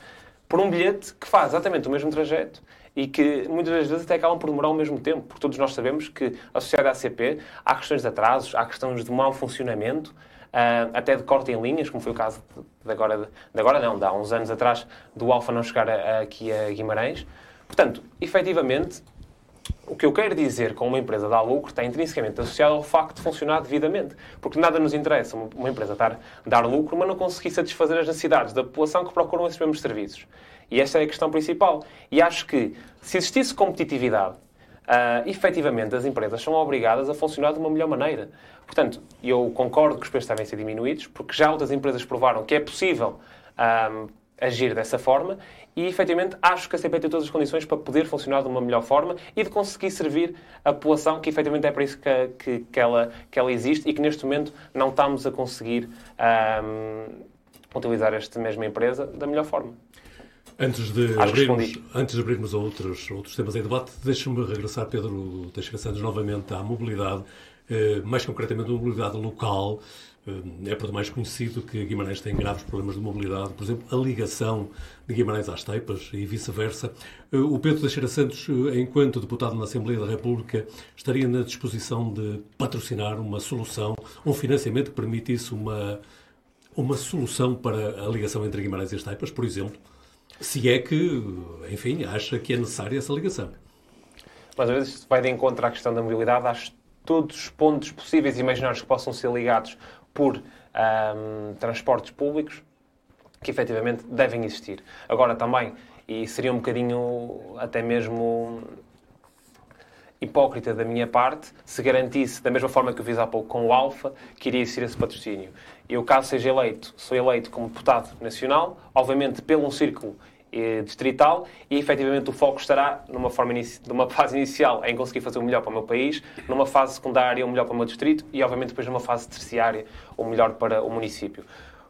por um bilhete que faz exatamente o mesmo trajeto e que muitas vezes até acabam por demorar ao mesmo tempo, porque todos nós sabemos que associado à ACP há questões de atrasos, há questões de mau funcionamento, uh, até de corte em linhas, como foi o caso de agora, de agora não, de há uns anos atrás, do Alfa não chegar a, a, aqui a Guimarães. Portanto, efetivamente, o que eu quero dizer com uma empresa dar lucro está intrinsecamente associado ao facto de funcionar devidamente. Porque nada nos interessa uma empresa dar, dar lucro, mas não conseguir satisfazer as necessidades da população que procuram esses mesmos serviços. E esta é a questão principal. E acho que, se existisse competitividade, uh, efetivamente as empresas são obrigadas a funcionar de uma melhor maneira. Portanto, eu concordo que os preços devem ser diminuídos, porque já outras empresas provaram que é possível uh, agir dessa forma e, efetivamente, acho que a CP tem todas as condições para poder funcionar de uma melhor forma e de conseguir servir a população, que, efetivamente, é para isso que, que, que ela, que ela existe e que, neste momento, não estamos a conseguir um, utilizar esta mesma empresa da melhor forma. Antes de, abrirmos, antes de abrirmos a outros, outros temas em debate, deixe-me regressar, Pedro Teixeira Santos, novamente à mobilidade, eh, mais concretamente a mobilidade local. Eh, é por demais conhecido que Guimarães tem graves problemas de mobilidade, por exemplo, a ligação de Guimarães às Teipas e vice-versa. Eh, o Pedro Teixeira Santos, enquanto deputado na Assembleia da República, estaria na disposição de patrocinar uma solução, um financiamento que permitisse uma, uma solução para a ligação entre Guimarães e as Teipas, por exemplo? Se é que, enfim, acha que é necessária essa ligação. Mas às vezes vai de encontro à questão da mobilidade, acho todos os pontos possíveis e imaginários que possam ser ligados por um, transportes públicos que efetivamente devem existir. Agora também, e seria um bocadinho até mesmo hipócrita da minha parte se garantisse, da mesma forma que eu fiz há pouco com o Alfa, que iria ser esse patrocínio. Eu, caso seja eleito, sou eleito como deputado nacional, obviamente pelo um círculo eh, distrital e efetivamente o foco estará numa, forma numa fase inicial em conseguir fazer o melhor para o meu país, numa fase secundária o melhor para o meu distrito e obviamente depois numa fase terciária o melhor para o município.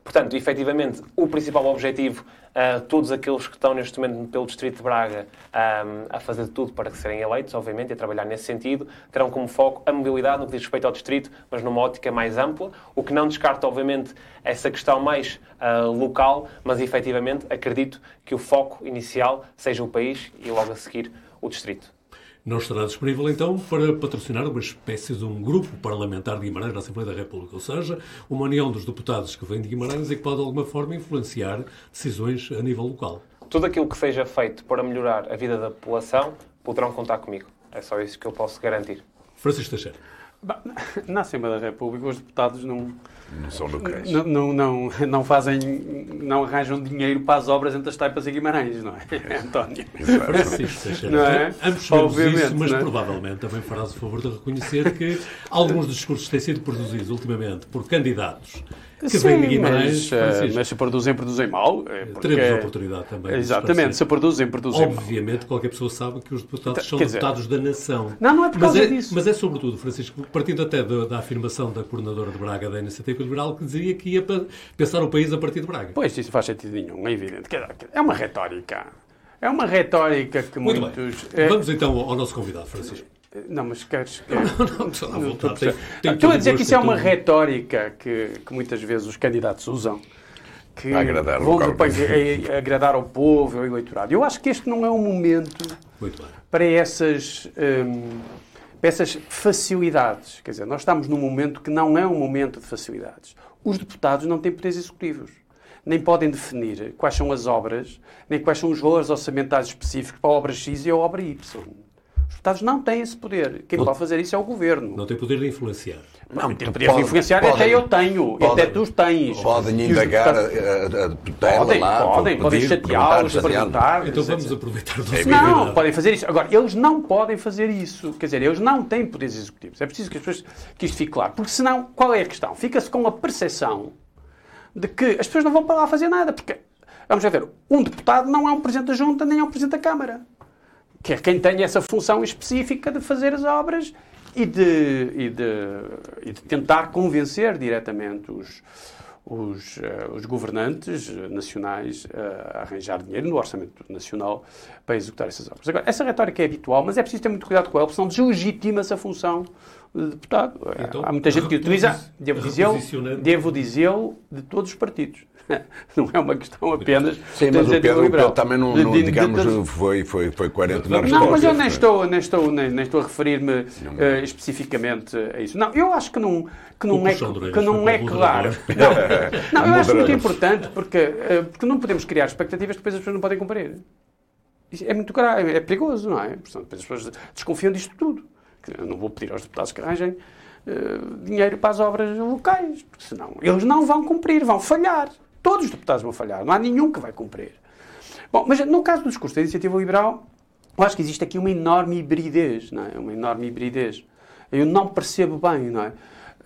Portanto, efetivamente, o principal objetivo, uh, todos aqueles que estão neste momento pelo Distrito de Braga um, a fazer tudo para serem eleitos, obviamente, e a trabalhar nesse sentido, terão como foco a mobilidade no que diz respeito ao Distrito, mas numa ótica mais ampla, o que não descarta, obviamente, essa questão mais uh, local, mas efetivamente acredito que o foco inicial seja o país e logo a seguir o Distrito não estará disponível então para patrocinar uma espécie de um grupo parlamentar de Guimarães na Assembleia da República, ou seja, uma união dos deputados que vêm de Guimarães e que pode de alguma forma influenciar decisões a nível local. Tudo aquilo que seja feito para melhorar a vida da população poderão contar comigo. É só isso que eu posso garantir. Francisco Teixeira. Na Assembleia da República, os deputados não. Não são locais. Não, não, não, não, fazem. Não arranjam dinheiro para as obras entre as Taipas e Guimarães, não é, [laughs] António? Francisco Não é? Ambos Obviamente, isso, mas é? provavelmente também farás o favor de reconhecer que alguns dos discursos têm sido produzidos ultimamente por candidatos que Sim, vem de Guimarães. Mas, uh, mas se produzem, produzem mal. É porque... Teremos a oportunidade também. Exatamente, se produzem, produzem Obviamente, mal. Obviamente, qualquer pessoa sabe que os deputados são dizer... deputados da nação. Não, não é por causa mas é, disso. Mas é sobretudo, Francisco, partindo até da, da, afirmação da coordenadora de Braga da Iniciativa Liberal, que dizia que ia pensar o país a partir de Braga. Pois, isso faz sentido nenhum, é evidente. É uma retórica. É uma retórica que Muito muitos. Bem. É... Vamos então ao nosso convidado, Francisco. Não, mas queres. [laughs] Não, não, estou vontade. Tem, tem estou a dizer que isso é uma retórica que, que muitas vezes os candidatos usam. Que agradar vão depois a, a, agradar ao povo, ao eleitorado. Eu acho que este não é um momento para essas, hum, para essas facilidades. Quer dizer, nós estamos num momento que não é um momento de facilidades. Os deputados não têm poderes executivos. Nem podem definir quais são as obras, nem quais são os valores orçamentários específicos para a obra X e a obra Y. Os deputados não têm esse poder. Quem não, pode fazer isso é o governo. Não tem poder de influenciar. Não, tem poder de influenciar, podem, até eu tenho, podem, até tu tens. Podem indagar a, a tutela podem, lá. Podem, podem chateá-los, perguntar. Então vamos aproveitar do Não, podem fazer isso. Agora, eles não podem fazer isso. Quer dizer, eles não têm poderes executivos. É preciso que as pessoas que isto fique claro. Porque senão, qual é a questão? Fica-se com a percepção de que as pessoas não vão para lá fazer nada. Porque, vamos ver, um deputado não é um Presidente da Junta nem é um Presidente da Câmara que é quem tem essa função específica de fazer as obras e de, e de, e de tentar convencer diretamente os, os, uh, os governantes nacionais uh, a arranjar dinheiro no orçamento nacional para executar essas obras. Agora, essa retórica é habitual, mas é preciso ter muito cuidado com ela, porque senão deslegitima-se a função deputado. Então, Há muita gente que utiliza, devo dizê-lo, devo dizer de todos os partidos. [laughs] não é uma questão apenas Sim, mas o Pedro, o Pedro também não, não digamos, foi, foi, foi coerente na resposta. Não, mas eu nem estou, nem estou, nem, nem estou a referir-me uh, especificamente a isso. Não, eu acho que não, que não é, que não é claro. Não, não [laughs] eu acho muito importante porque, uh, porque não podemos criar expectativas que depois as pessoas não podem cumprir. É muito grave, é perigoso, não é? Portanto, depois as pessoas desconfiam disto tudo. Eu não vou pedir aos deputados que arranjem uh, dinheiro para as obras locais, porque senão eles não vão cumprir, vão falhar. Todos os deputados vão falhar, não há nenhum que vai cumprir. Bom, mas no caso do discurso da iniciativa liberal, eu acho que existe aqui uma enorme hibridez, não é? Uma enorme hibridez. Eu não percebo bem, não é?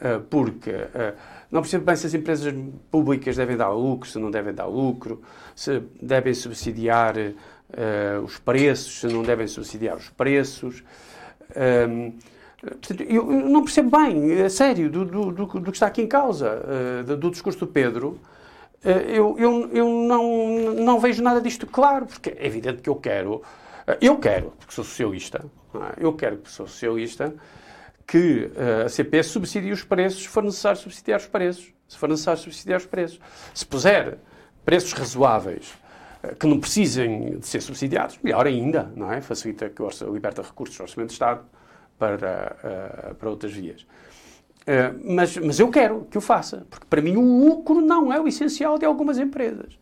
Eh, porque uh, não percebo bem se as empresas públicas devem dar lucro, se não devem dar lucro, se devem subsidiar os preços, se não devem subsidiar os preços. Um, eu não percebo bem, a sério, do, do, do, do que está aqui em causa, do, do discurso do Pedro. Eh, eu, eu, eu não, não vejo nada disto claro, porque é evidente que eu quero, eh, eu quero, porque sou socialista, é? eu quero que sou socialista, que a CP subsidie os preços se for necessário subsidiar os preços. Se for necessário subsidiar os preços. Se puser preços razoáveis que não precisem de ser subsidiados, melhor ainda, não é? Facilita que liberta recursos do Orçamento de Estado para, para outras vias. Uh, mas, mas eu quero que o faça, porque para mim o lucro não é o essencial de algumas empresas.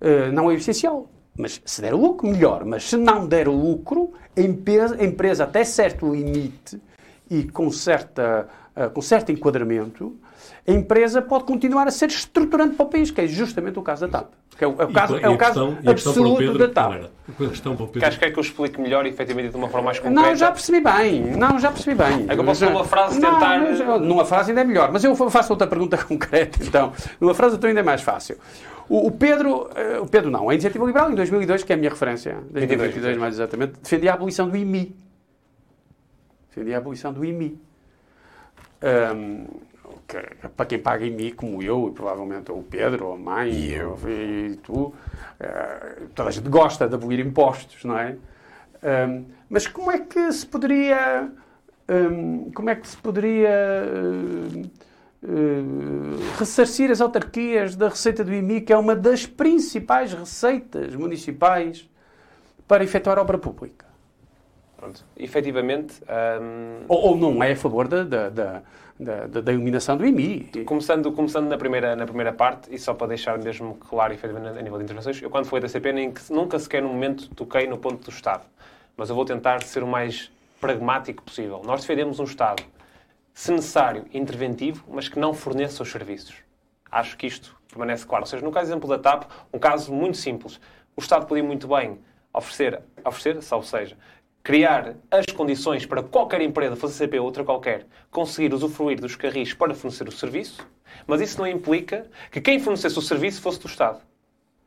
Uh, não é o essencial. Mas se der lucro, melhor. Mas se não der lucro, a empresa, a empresa até certo limite e com, certa, com certo enquadramento, a empresa pode continuar a ser estruturante para o país, que é justamente o caso da TAP. Que é o, é o caso, é o caso absoluto Pedro, da TAP. A questão para o Pedro. Que acho que é que eu explique melhor, efetivamente, de uma forma mais concreta. Não, já percebi bem. Não, já percebi bem. É que eu posso numa frase tentar... Não, numa frase ainda é melhor. Mas eu faço outra pergunta [laughs] concreta, então. Numa frase então ainda é mais fácil. O, o Pedro, uh, o Pedro não, a Iniciativa Liberal, em 2002, que é a minha referência, 2022 mais exatamente, defendia a abolição do IMI. Defendia a abolição do IMI. Um, para quem paga em mim, como eu, e provavelmente o Pedro, ou a mãe, e, eu. e tu, uh, toda a gente gosta de abolir impostos, não é? Um, mas como é que se poderia. Um, como é que se poderia. Uh, uh, ressarcir as autarquias da receita do IMI, que é uma das principais receitas municipais para efetuar obra pública? Pronto. Efetivamente. Um... Ou, ou, não é a favor da, da, da da, da, iluminação do IMI. Começando, começando na, primeira, na primeira parte, e só para deixar mesmo claro, efetivamente, a nível de intervenções, eu quando fui da CP nem, nunca sequer no momento toquei no ponto do Estado. Mas eu vou tentar ser o mais pragmático possível. Nós defendemos um Estado, se necessário, interventivo, mas que não forneça os serviços. Acho que isto permanece claro. Ou seja, no caso exemplo da TAP, um caso muito simples. O Estado podia muito bem oferecer, oferecer, salvo seja, criar as condições para qualquer empresa, fazer CP ou outra qualquer, conseguir usufruir dos carris para fornecer o serviço, mas isso não implica que quem fornecesse o serviço fosse do Estado.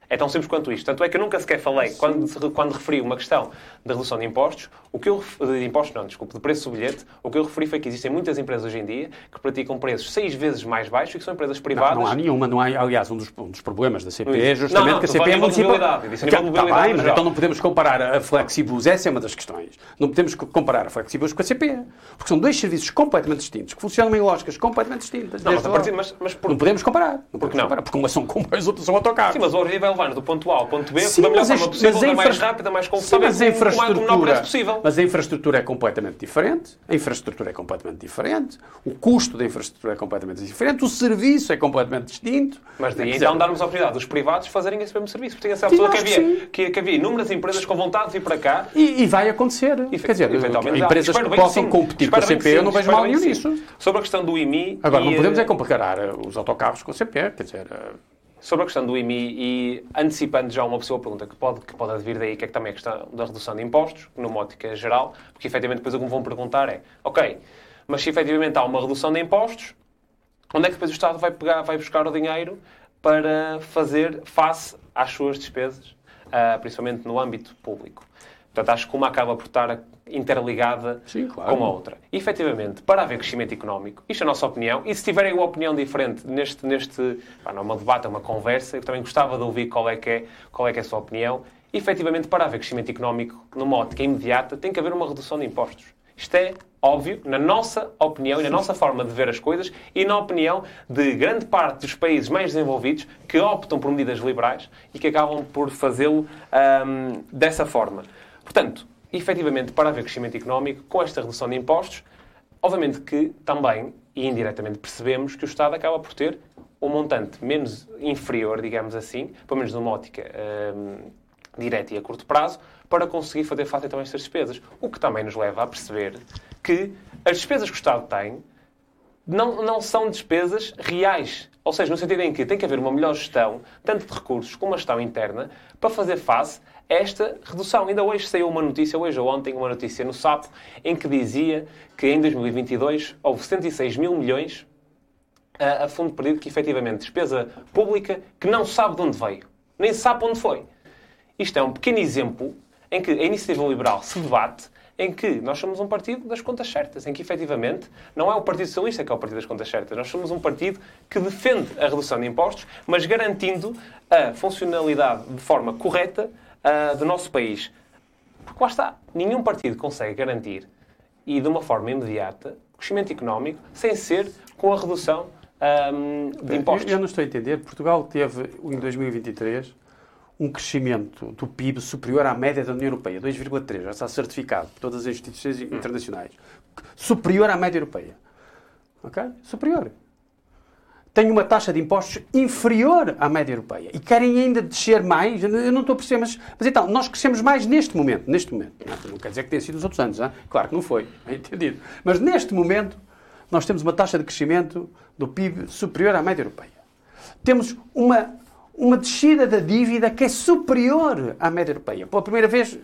É tão simples quanto isto. Tanto é que eu nunca sequer falei, quando, quando referi uma questão da redução de impostos, o que eu de impostos não, desculpe, de preço do bilhete, o que eu referi foi que existem muitas empresas hoje em dia que praticam preços seis vezes mais baixos e que são empresas privadas. Não, não há nenhuma, não há, aliás, um dos, um dos problemas da CP é justamente não, não, que a CP é municipal. Está bem, mas então não podemos comparar a Flexibus, essa é uma das questões. Não podemos comparar a Flexibus com a CP, porque são dois serviços completamente distintos, que funcionam em lógicas completamente distintas. Não, mas, partir, mas, mas por... Não podemos comparar. Não podemos comparar, porque uma são comboios, outras são autocarros. Sim, mas o objetivo é levar do ponto A ao ponto B Sim, da melhor forma possível, da mais rápida, mais confortável, com o menor possível. Mas a infraestrutura é completamente diferente, a infraestrutura é completamente diferente, o custo da infraestrutura é completamente diferente, o serviço é completamente distinto. Mas daí então darmos a oportunidade dos privados fazerem esse mesmo serviço. Porque tem essa pessoa que havia, que, que havia inúmeras empresas com vontade de vir para cá. E, e vai acontecer. E, Quer dizer, empresas que possam sim, competir com a CP, eu não vejo mal nenhum nisso. Sobre a questão do IMI... Agora, não podemos é comparar os autocarros com a CP, quer dizer... Sobre a questão do IMI e antecipando já uma pessoa pergunta que pode, que pode advir daí, que é que também a questão da redução de impostos, numa ótica geral, porque efetivamente depois o que me vão perguntar é, ok, mas se efetivamente há uma redução de impostos, onde é que depois o Estado vai, pegar, vai buscar o dinheiro para fazer face às suas despesas, uh, principalmente no âmbito público? Portanto, acho que uma acaba por estar interligada Sim, claro. com a outra. E, efetivamente, para haver crescimento económico, isto é a nossa opinião, e se tiverem uma opinião diferente neste, neste pá, não é uma debate, é uma conversa, eu também gostava de ouvir qual é que é, qual é, que é a sua opinião. E, efetivamente, para haver crescimento económico numa ótica imediata, tem que haver uma redução de impostos. Isto é óbvio, na nossa opinião e na nossa forma de ver as coisas e na opinião de grande parte dos países mais desenvolvidos que optam por medidas liberais e que acabam por fazê-lo hum, dessa forma. Portanto, efetivamente, para haver crescimento económico, com esta redução de impostos, obviamente que também, e indiretamente, percebemos que o Estado acaba por ter um montante menos inferior, digamos assim, pelo menos numa ótica hum, direta e a curto prazo, para conseguir fazer face então a estas despesas. O que também nos leva a perceber que as despesas que o Estado tem não, não são despesas reais. Ou seja, no sentido em que tem que haver uma melhor gestão, tanto de recursos como uma gestão interna, para fazer face a esta redução. Ainda hoje saiu uma notícia, hoje ou ontem, uma notícia no SAP, em que dizia que em 2022 houve 76 mil milhões a, a fundo perdido, que efetivamente despesa pública que não sabe de onde veio, nem sabe onde foi. Isto é um pequeno exemplo em que a iniciativa liberal se debate em que nós somos um partido das contas certas, em que efetivamente não é o Partido Socialista que é o partido das contas certas, nós somos um partido que defende a redução de impostos, mas garantindo a funcionalidade de forma correta uh, do nosso país. Porque lá está, nenhum partido consegue garantir e de uma forma imediata crescimento económico sem ser com a redução um, de impostos. Eu, eu não estou a entender. Portugal teve em 2023 um crescimento do PIB superior à média da União Europeia, 2,3, já está certificado por todas as instituições internacionais. Superior à média europeia. Ok? Superior. Tem uma taxa de impostos inferior à média europeia. E querem ainda descer mais. Eu não estou a perceber, mas, mas então, nós crescemos mais neste momento. Neste momento. Não, não quer dizer que tenha sido nos outros anos. Hein? Claro que não foi. É entendido. Mas neste momento, nós temos uma taxa de crescimento do PIB superior à média europeia. Temos uma uma descida da dívida que é superior à média europeia. Pela primeira vez,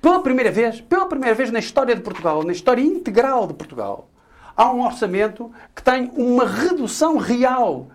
pela primeira vez, pela primeira vez na história de Portugal, na história integral de Portugal, há um orçamento que tem uma redução real,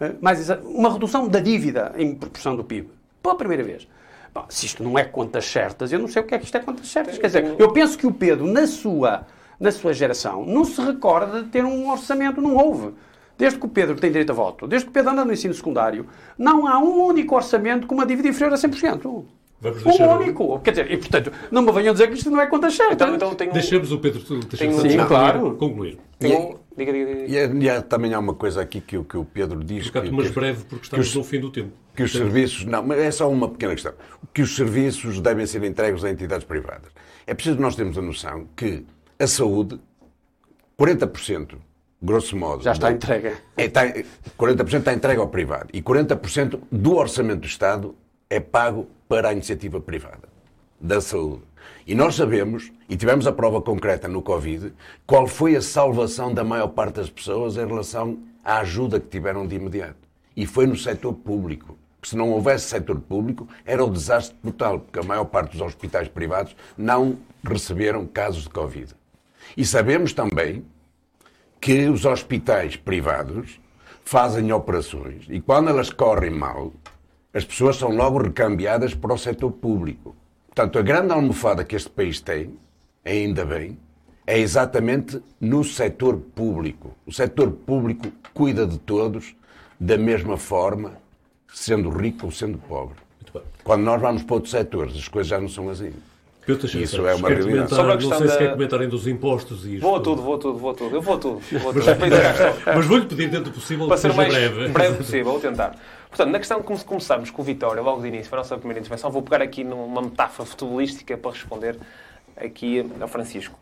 eh, mais uma redução da dívida em proporção do PIB. Pela primeira vez. Bom, se isto não é contas certas, eu não sei o que é que isto é contas certas. Quer dizer, eu penso que o Pedro, na sua, na sua geração, não se recorda de ter um orçamento, não houve desde que o Pedro tem direito a voto, desde que o Pedro anda no ensino secundário, não há um único orçamento com uma dívida inferior a 100%. Vamos um único. Quer dizer, e portanto, não me venham dizer que isto não é conta certa. Então, então tenho... Deixemos o Pedro tenho... Sim, claro. concluir. Tenho... Diga, diga, diga. E, é, e há, também há uma coisa aqui que, que o Pedro diz. Ficar mais breve, porque estamos os, no fim do tempo. Que os serviços. Não, mas é só uma pequena questão. Que os serviços devem ser entregues a entidades privadas. É preciso nós termos a noção que a saúde, 40% grosso modo. Já está entregue. É, está, 40% está entregue ao privado e 40% do orçamento do Estado é pago para a iniciativa privada da saúde. E nós sabemos, e tivemos a prova concreta no Covid, qual foi a salvação da maior parte das pessoas em relação à ajuda que tiveram de imediato. E foi no setor público. se não houvesse setor público, era o um desastre total, porque a maior parte dos hospitais privados não receberam casos de Covid. E sabemos também que os hospitais privados fazem operações e quando elas correm mal, as pessoas são logo recambiadas para o setor público. Portanto, a grande almofada que este país tem, ainda bem, é exatamente no setor público. O setor público cuida de todos da mesma forma, sendo rico ou sendo pobre. Quando nós vamos para outros setores, as coisas já não são assim. Isso é uma realidade. Sobre a questão não sei da... se quer comentarem dos impostos e isto. Vou a tudo, vou a tudo, vou a tudo. Eu vou a tudo. Vou a tudo. mas, [laughs] mas vou-lhe pedir dentro do possível Para ser o mais breve. breve possível, vou tentar. Portanto, na questão que começamos com o Vitória, logo de início, foi a nossa primeira intervenção, vou pegar aqui numa metáfora futebolística para responder aqui ao Francisco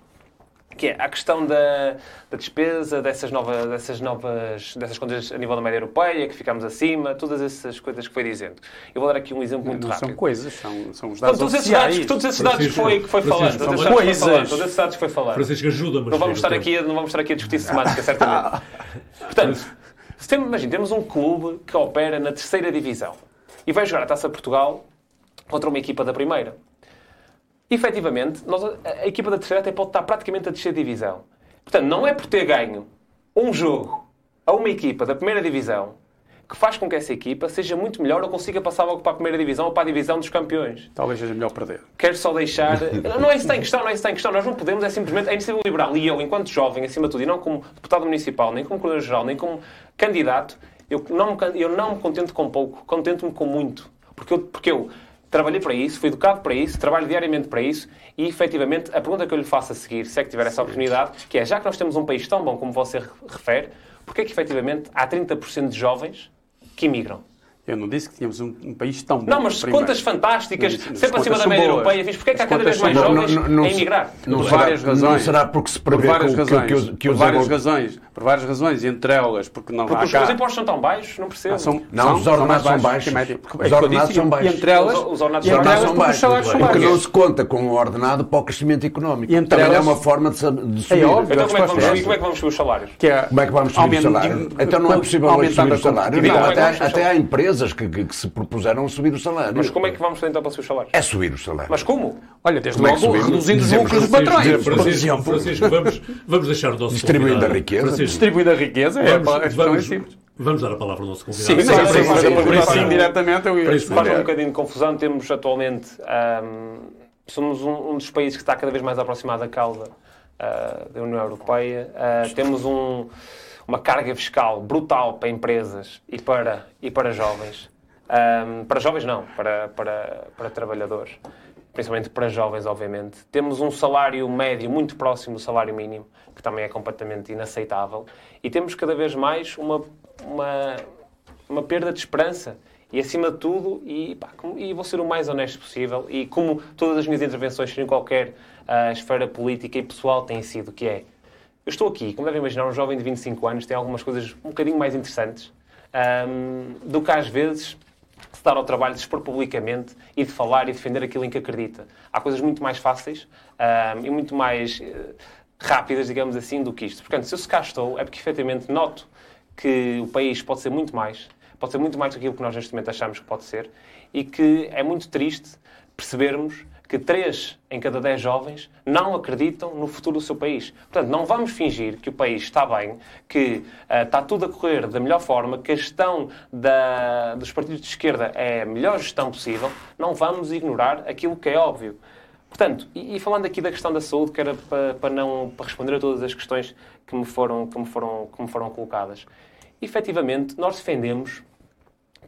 que é a questão da, da despesa, dessas novas, dessas novas dessas contas a nível da média europeia, que ficamos acima, todas essas coisas que foi dizendo. Eu vou dar aqui um exemplo muito não rápido. São coisas, são, são os dados todos esses dados, todos esses dados que foi, que foi falando, todos esses dados que foi falando, todos esses dados que foi falando. Francisco, ajuda-me. Não vamos estar aqui, não vamos estar aqui a discutir semântica, certamente. Portanto, se temos, imagina, temos um clube que opera na terceira divisão e vai jogar a Taça Portugal contra uma equipa da primeira efetivamente, nós, a, equipa da terceira até pode estar praticamente a descer divisão. Portanto, não é por ter ganho um jogo a uma equipa da primeira divisão que faz com que essa equipa seja muito melhor ou consiga passar logo para a primeira divisão ou para a divisão dos campeões. Talvez seja melhor perder. Quero só deixar. [laughs] Não é isso que tem questão, não é isso que tem questão. Nós não podemos, é simplesmente a iniciativa liberal. E eu, enquanto jovem, acima de tudo, e não como deputado municipal, nem como coordenador-geral, nem como candidato, eu não, me, eu não me contento com pouco, contento-me com muito. Porque eu, porque eu trabalhei para isso, fui educado para isso, trabalho diariamente para isso e, efetivamente, a pergunta que eu lhe faço a seguir, se é que tiver essa oportunidade, que é, já que nós temos um país tão bom como você refere, porque é que, efetivamente, há 30% de jovens que imigram? Eu não disse que tínhamos um, um país tão bom. Não, mas primeiro. contas fantásticas, Não, sempre acima da média europeia. Fiz, Porquê é que há cada vez mais jovens Não, não, não a emigrar? Não por será- várias razões. Não será porque se por prevê várias que, o- razões. que, o- que por os várias razões. Por várias razões. Entre elas, porque não Porque há os, cá. os impostos são tão baixos, não percebo. Ah, são- Não, são- os ordenados são baixos. que Os é que eu ordenados são baixos. E entre elas, Os- os ordenados são baixos. os salários são Porque não baixos. se conta com o ordenado para o crescimento económico. E entre Também é elas- uma forma de, de subir. óbvio. Então como é, que vamos é subir, essa. como é que vamos subir os salários? Que é, Como é que vamos subir o aumento- salário? de- Então não é possível subir o a salário. competitividade. Não, Como é que até, vamos subir o até há empresas que, que- que se propuseram a subir o salário. Mas como é que vamos então para subir os salários? É subir o salário. Mas como? Olha, desde Como é logo subimos? reduzindo os lucros dos patrões, Francisco, por Francisco, exemplo. Francisco, vamos, vamos deixar o nosso Distribuindo a riqueza. Francisco, Distribuir a riqueza é vamos, a questão é vamos, simples. vamos dar a palavra ao nosso convidado. Sim, mas sim, é sim, para sim, isso, sim, mas sim, sim. diretamente eu ia Para isso, Faz um bocadinho de confusão. Temos atualmente. ahm, somos um, um dos países que está cada vez mais aproximado da causa ah, da União Europeia. Ah, temos um- uma carga fiscal brutal para empresas e para, e para jovens. Ahm, para jovens, não, para, para, para trabalhadores. Principalmente para jovens, obviamente. Temos um salário médio muito próximo do salário mínimo, que também é completamente inaceitável. E temos cada vez mais uma, uma, uma perda de esperança. E acima de tudo, e, pá, e vou ser o mais honesto possível, e como todas as minhas intervenções em qualquer ah, esfera política e pessoal têm sido, que é, eu estou aqui, como devem imaginar, um jovem de 25 anos tem algumas coisas um bocadinho mais interessantes ahm, do que às vezes se dar ao trabalho de expor publicamente e de falar e defender aquilo em que acredita. Há coisas muito mais fáceis ahm, e muito mais eh, rápidas, digamos assim, do que isto. Portanto, se eu se cá estou, é porque efetivamente noto que o país pode ser muito mais, pode ser muito mais do que aquilo que nós neste momento achamos que pode ser e que é muito triste percebermos que 3 em cada 10 jovens não acreditam no futuro do seu país. Portanto, não vamos fingir que o país está bem, que ah, está tudo a correr da melhor forma, que a gestão da- dos partidos de esquerda é a melhor gestão possível. Não vamos ignorar aquilo que é óbvio. Portanto, e, e falando aqui da questão da saúde, que era para, para não, para responder a todas as questões que me foram, que me foram, que me foram colocadas. Efetivamente, nós defendemos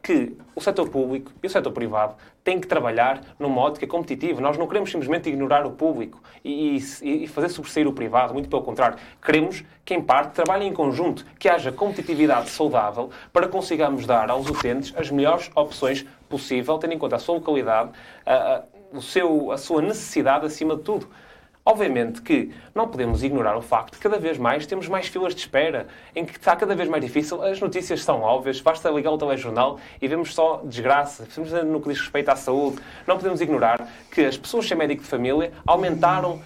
que o setor público e o setor privado têm que trabalhar numa ótica competitiva. Nós não queremos simplesmente ignorar o público e, e- e fazer sobressair o privado, muito pelo contrário. Queremos que, em parte, trabalhem em conjunto, que haja competitividade saudável para consigamos dar aos utentes as melhores opções possível, tendo em conta a sua localidade, a, a- o seu, a sua necessidade acima de tudo. Obviamente que não podemos ignorar o facto de que cada vez mais temos mais filas de espera, em que está cada vez mais difícil. As notícias são óbvias, basta ligar o telejornal e vemos só desgraça, simplesmente no que diz respeito à saúde. Não podemos ignorar que as pessoas sem médico de família aumentaram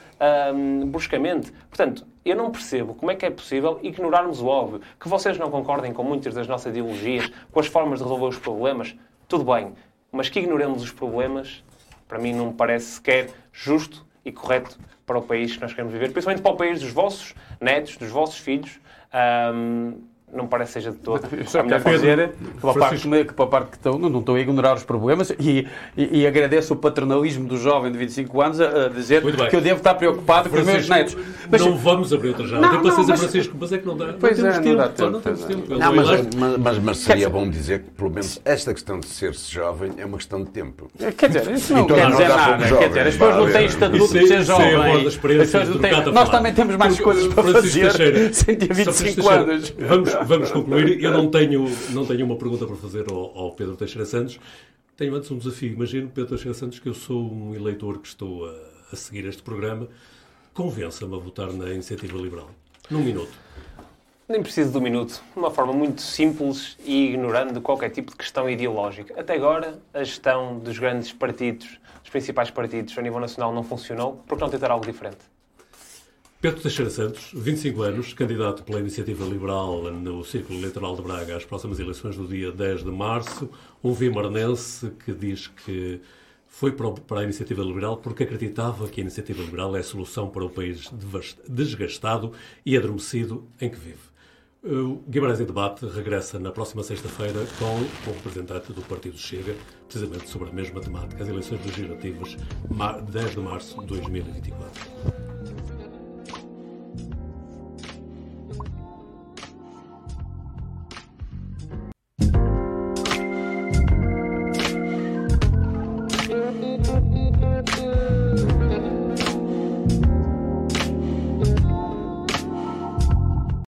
hum, bruscamente. Portanto, eu não percebo como é que é possível ignorarmos o óbvio. Que vocês não concordem com muitas das nossas ideologias, com as formas de resolver os problemas, tudo bem. Mas que ignoremos os problemas, para mim não me parece sequer justo e correto para o país que nós queremos viver, principalmente para o país dos vossos netos, dos vossos filhos. Ahm, não parece que seja de todo. [laughs] Só a melhor quero dizer que pela parte, que pela parte que estou, não, não estou a ignorar os problemas e, e, e agradeço o paternalismo do jovem de 25 anos a, a dizer que eu devo estar preocupado com os meus netos. Mas, não vamos abrir outra já. Não, Tem paciência, não, mas- Francisco, mas é que não dá. Pois não é, temos tempo. tempo, não temos é. tempo. Não, mas, mas, mas- mas seria dizer- bom dizer que, pelo menos, esta questão de ser-se jovem é uma questão de tempo. Quer dizer, isso não Então quer não dizer nada. pouco Quer jovem, dizer, as pessoas não têm é. estatuto de é- ser é a jovem. As pessoas não têm- a Nós também temos mais coisas para fazer Teixeira, [laughs] sem ter Só 25 Francisco anos. Teixeira, Vamos, vamos concluir. Eu não tenho, não tenho uma pergunta para fazer ao, ao Pedro Teixeira Santos. Tenho antes um desafio. Imagino, Pedro Teixeira Santos, que eu sou um eleitor que estou a, a seguir este programa. Convença-me a votar na Iniciativa Liberal. Num minuto. Nem preciso um minuto. De uma forma muito simples e ignorando qualquer tipo de questão ideológica. Até agora, a gestão dos grandes partidos, dos principais partidos a nível nacional não funcionou. Por que não tentar algo diferente? Pedro Teixeira Santos, 25 anos, candidato pela Iniciativa Liberal no Círculo Eleitoral de Braga às próximas eleições do dia 10 de março. Um vimarnense que diz que foi para a Iniciativa Liberal porque acreditava que a Iniciativa Liberal é a solução para o país desgastado e adormecido em que vive. O Guimarães em Debate regressa na próxima sexta-feira com o representante do Partido Chega, precisamente sobre a mesma temática, as eleições legislativas, 10 de março de 2024.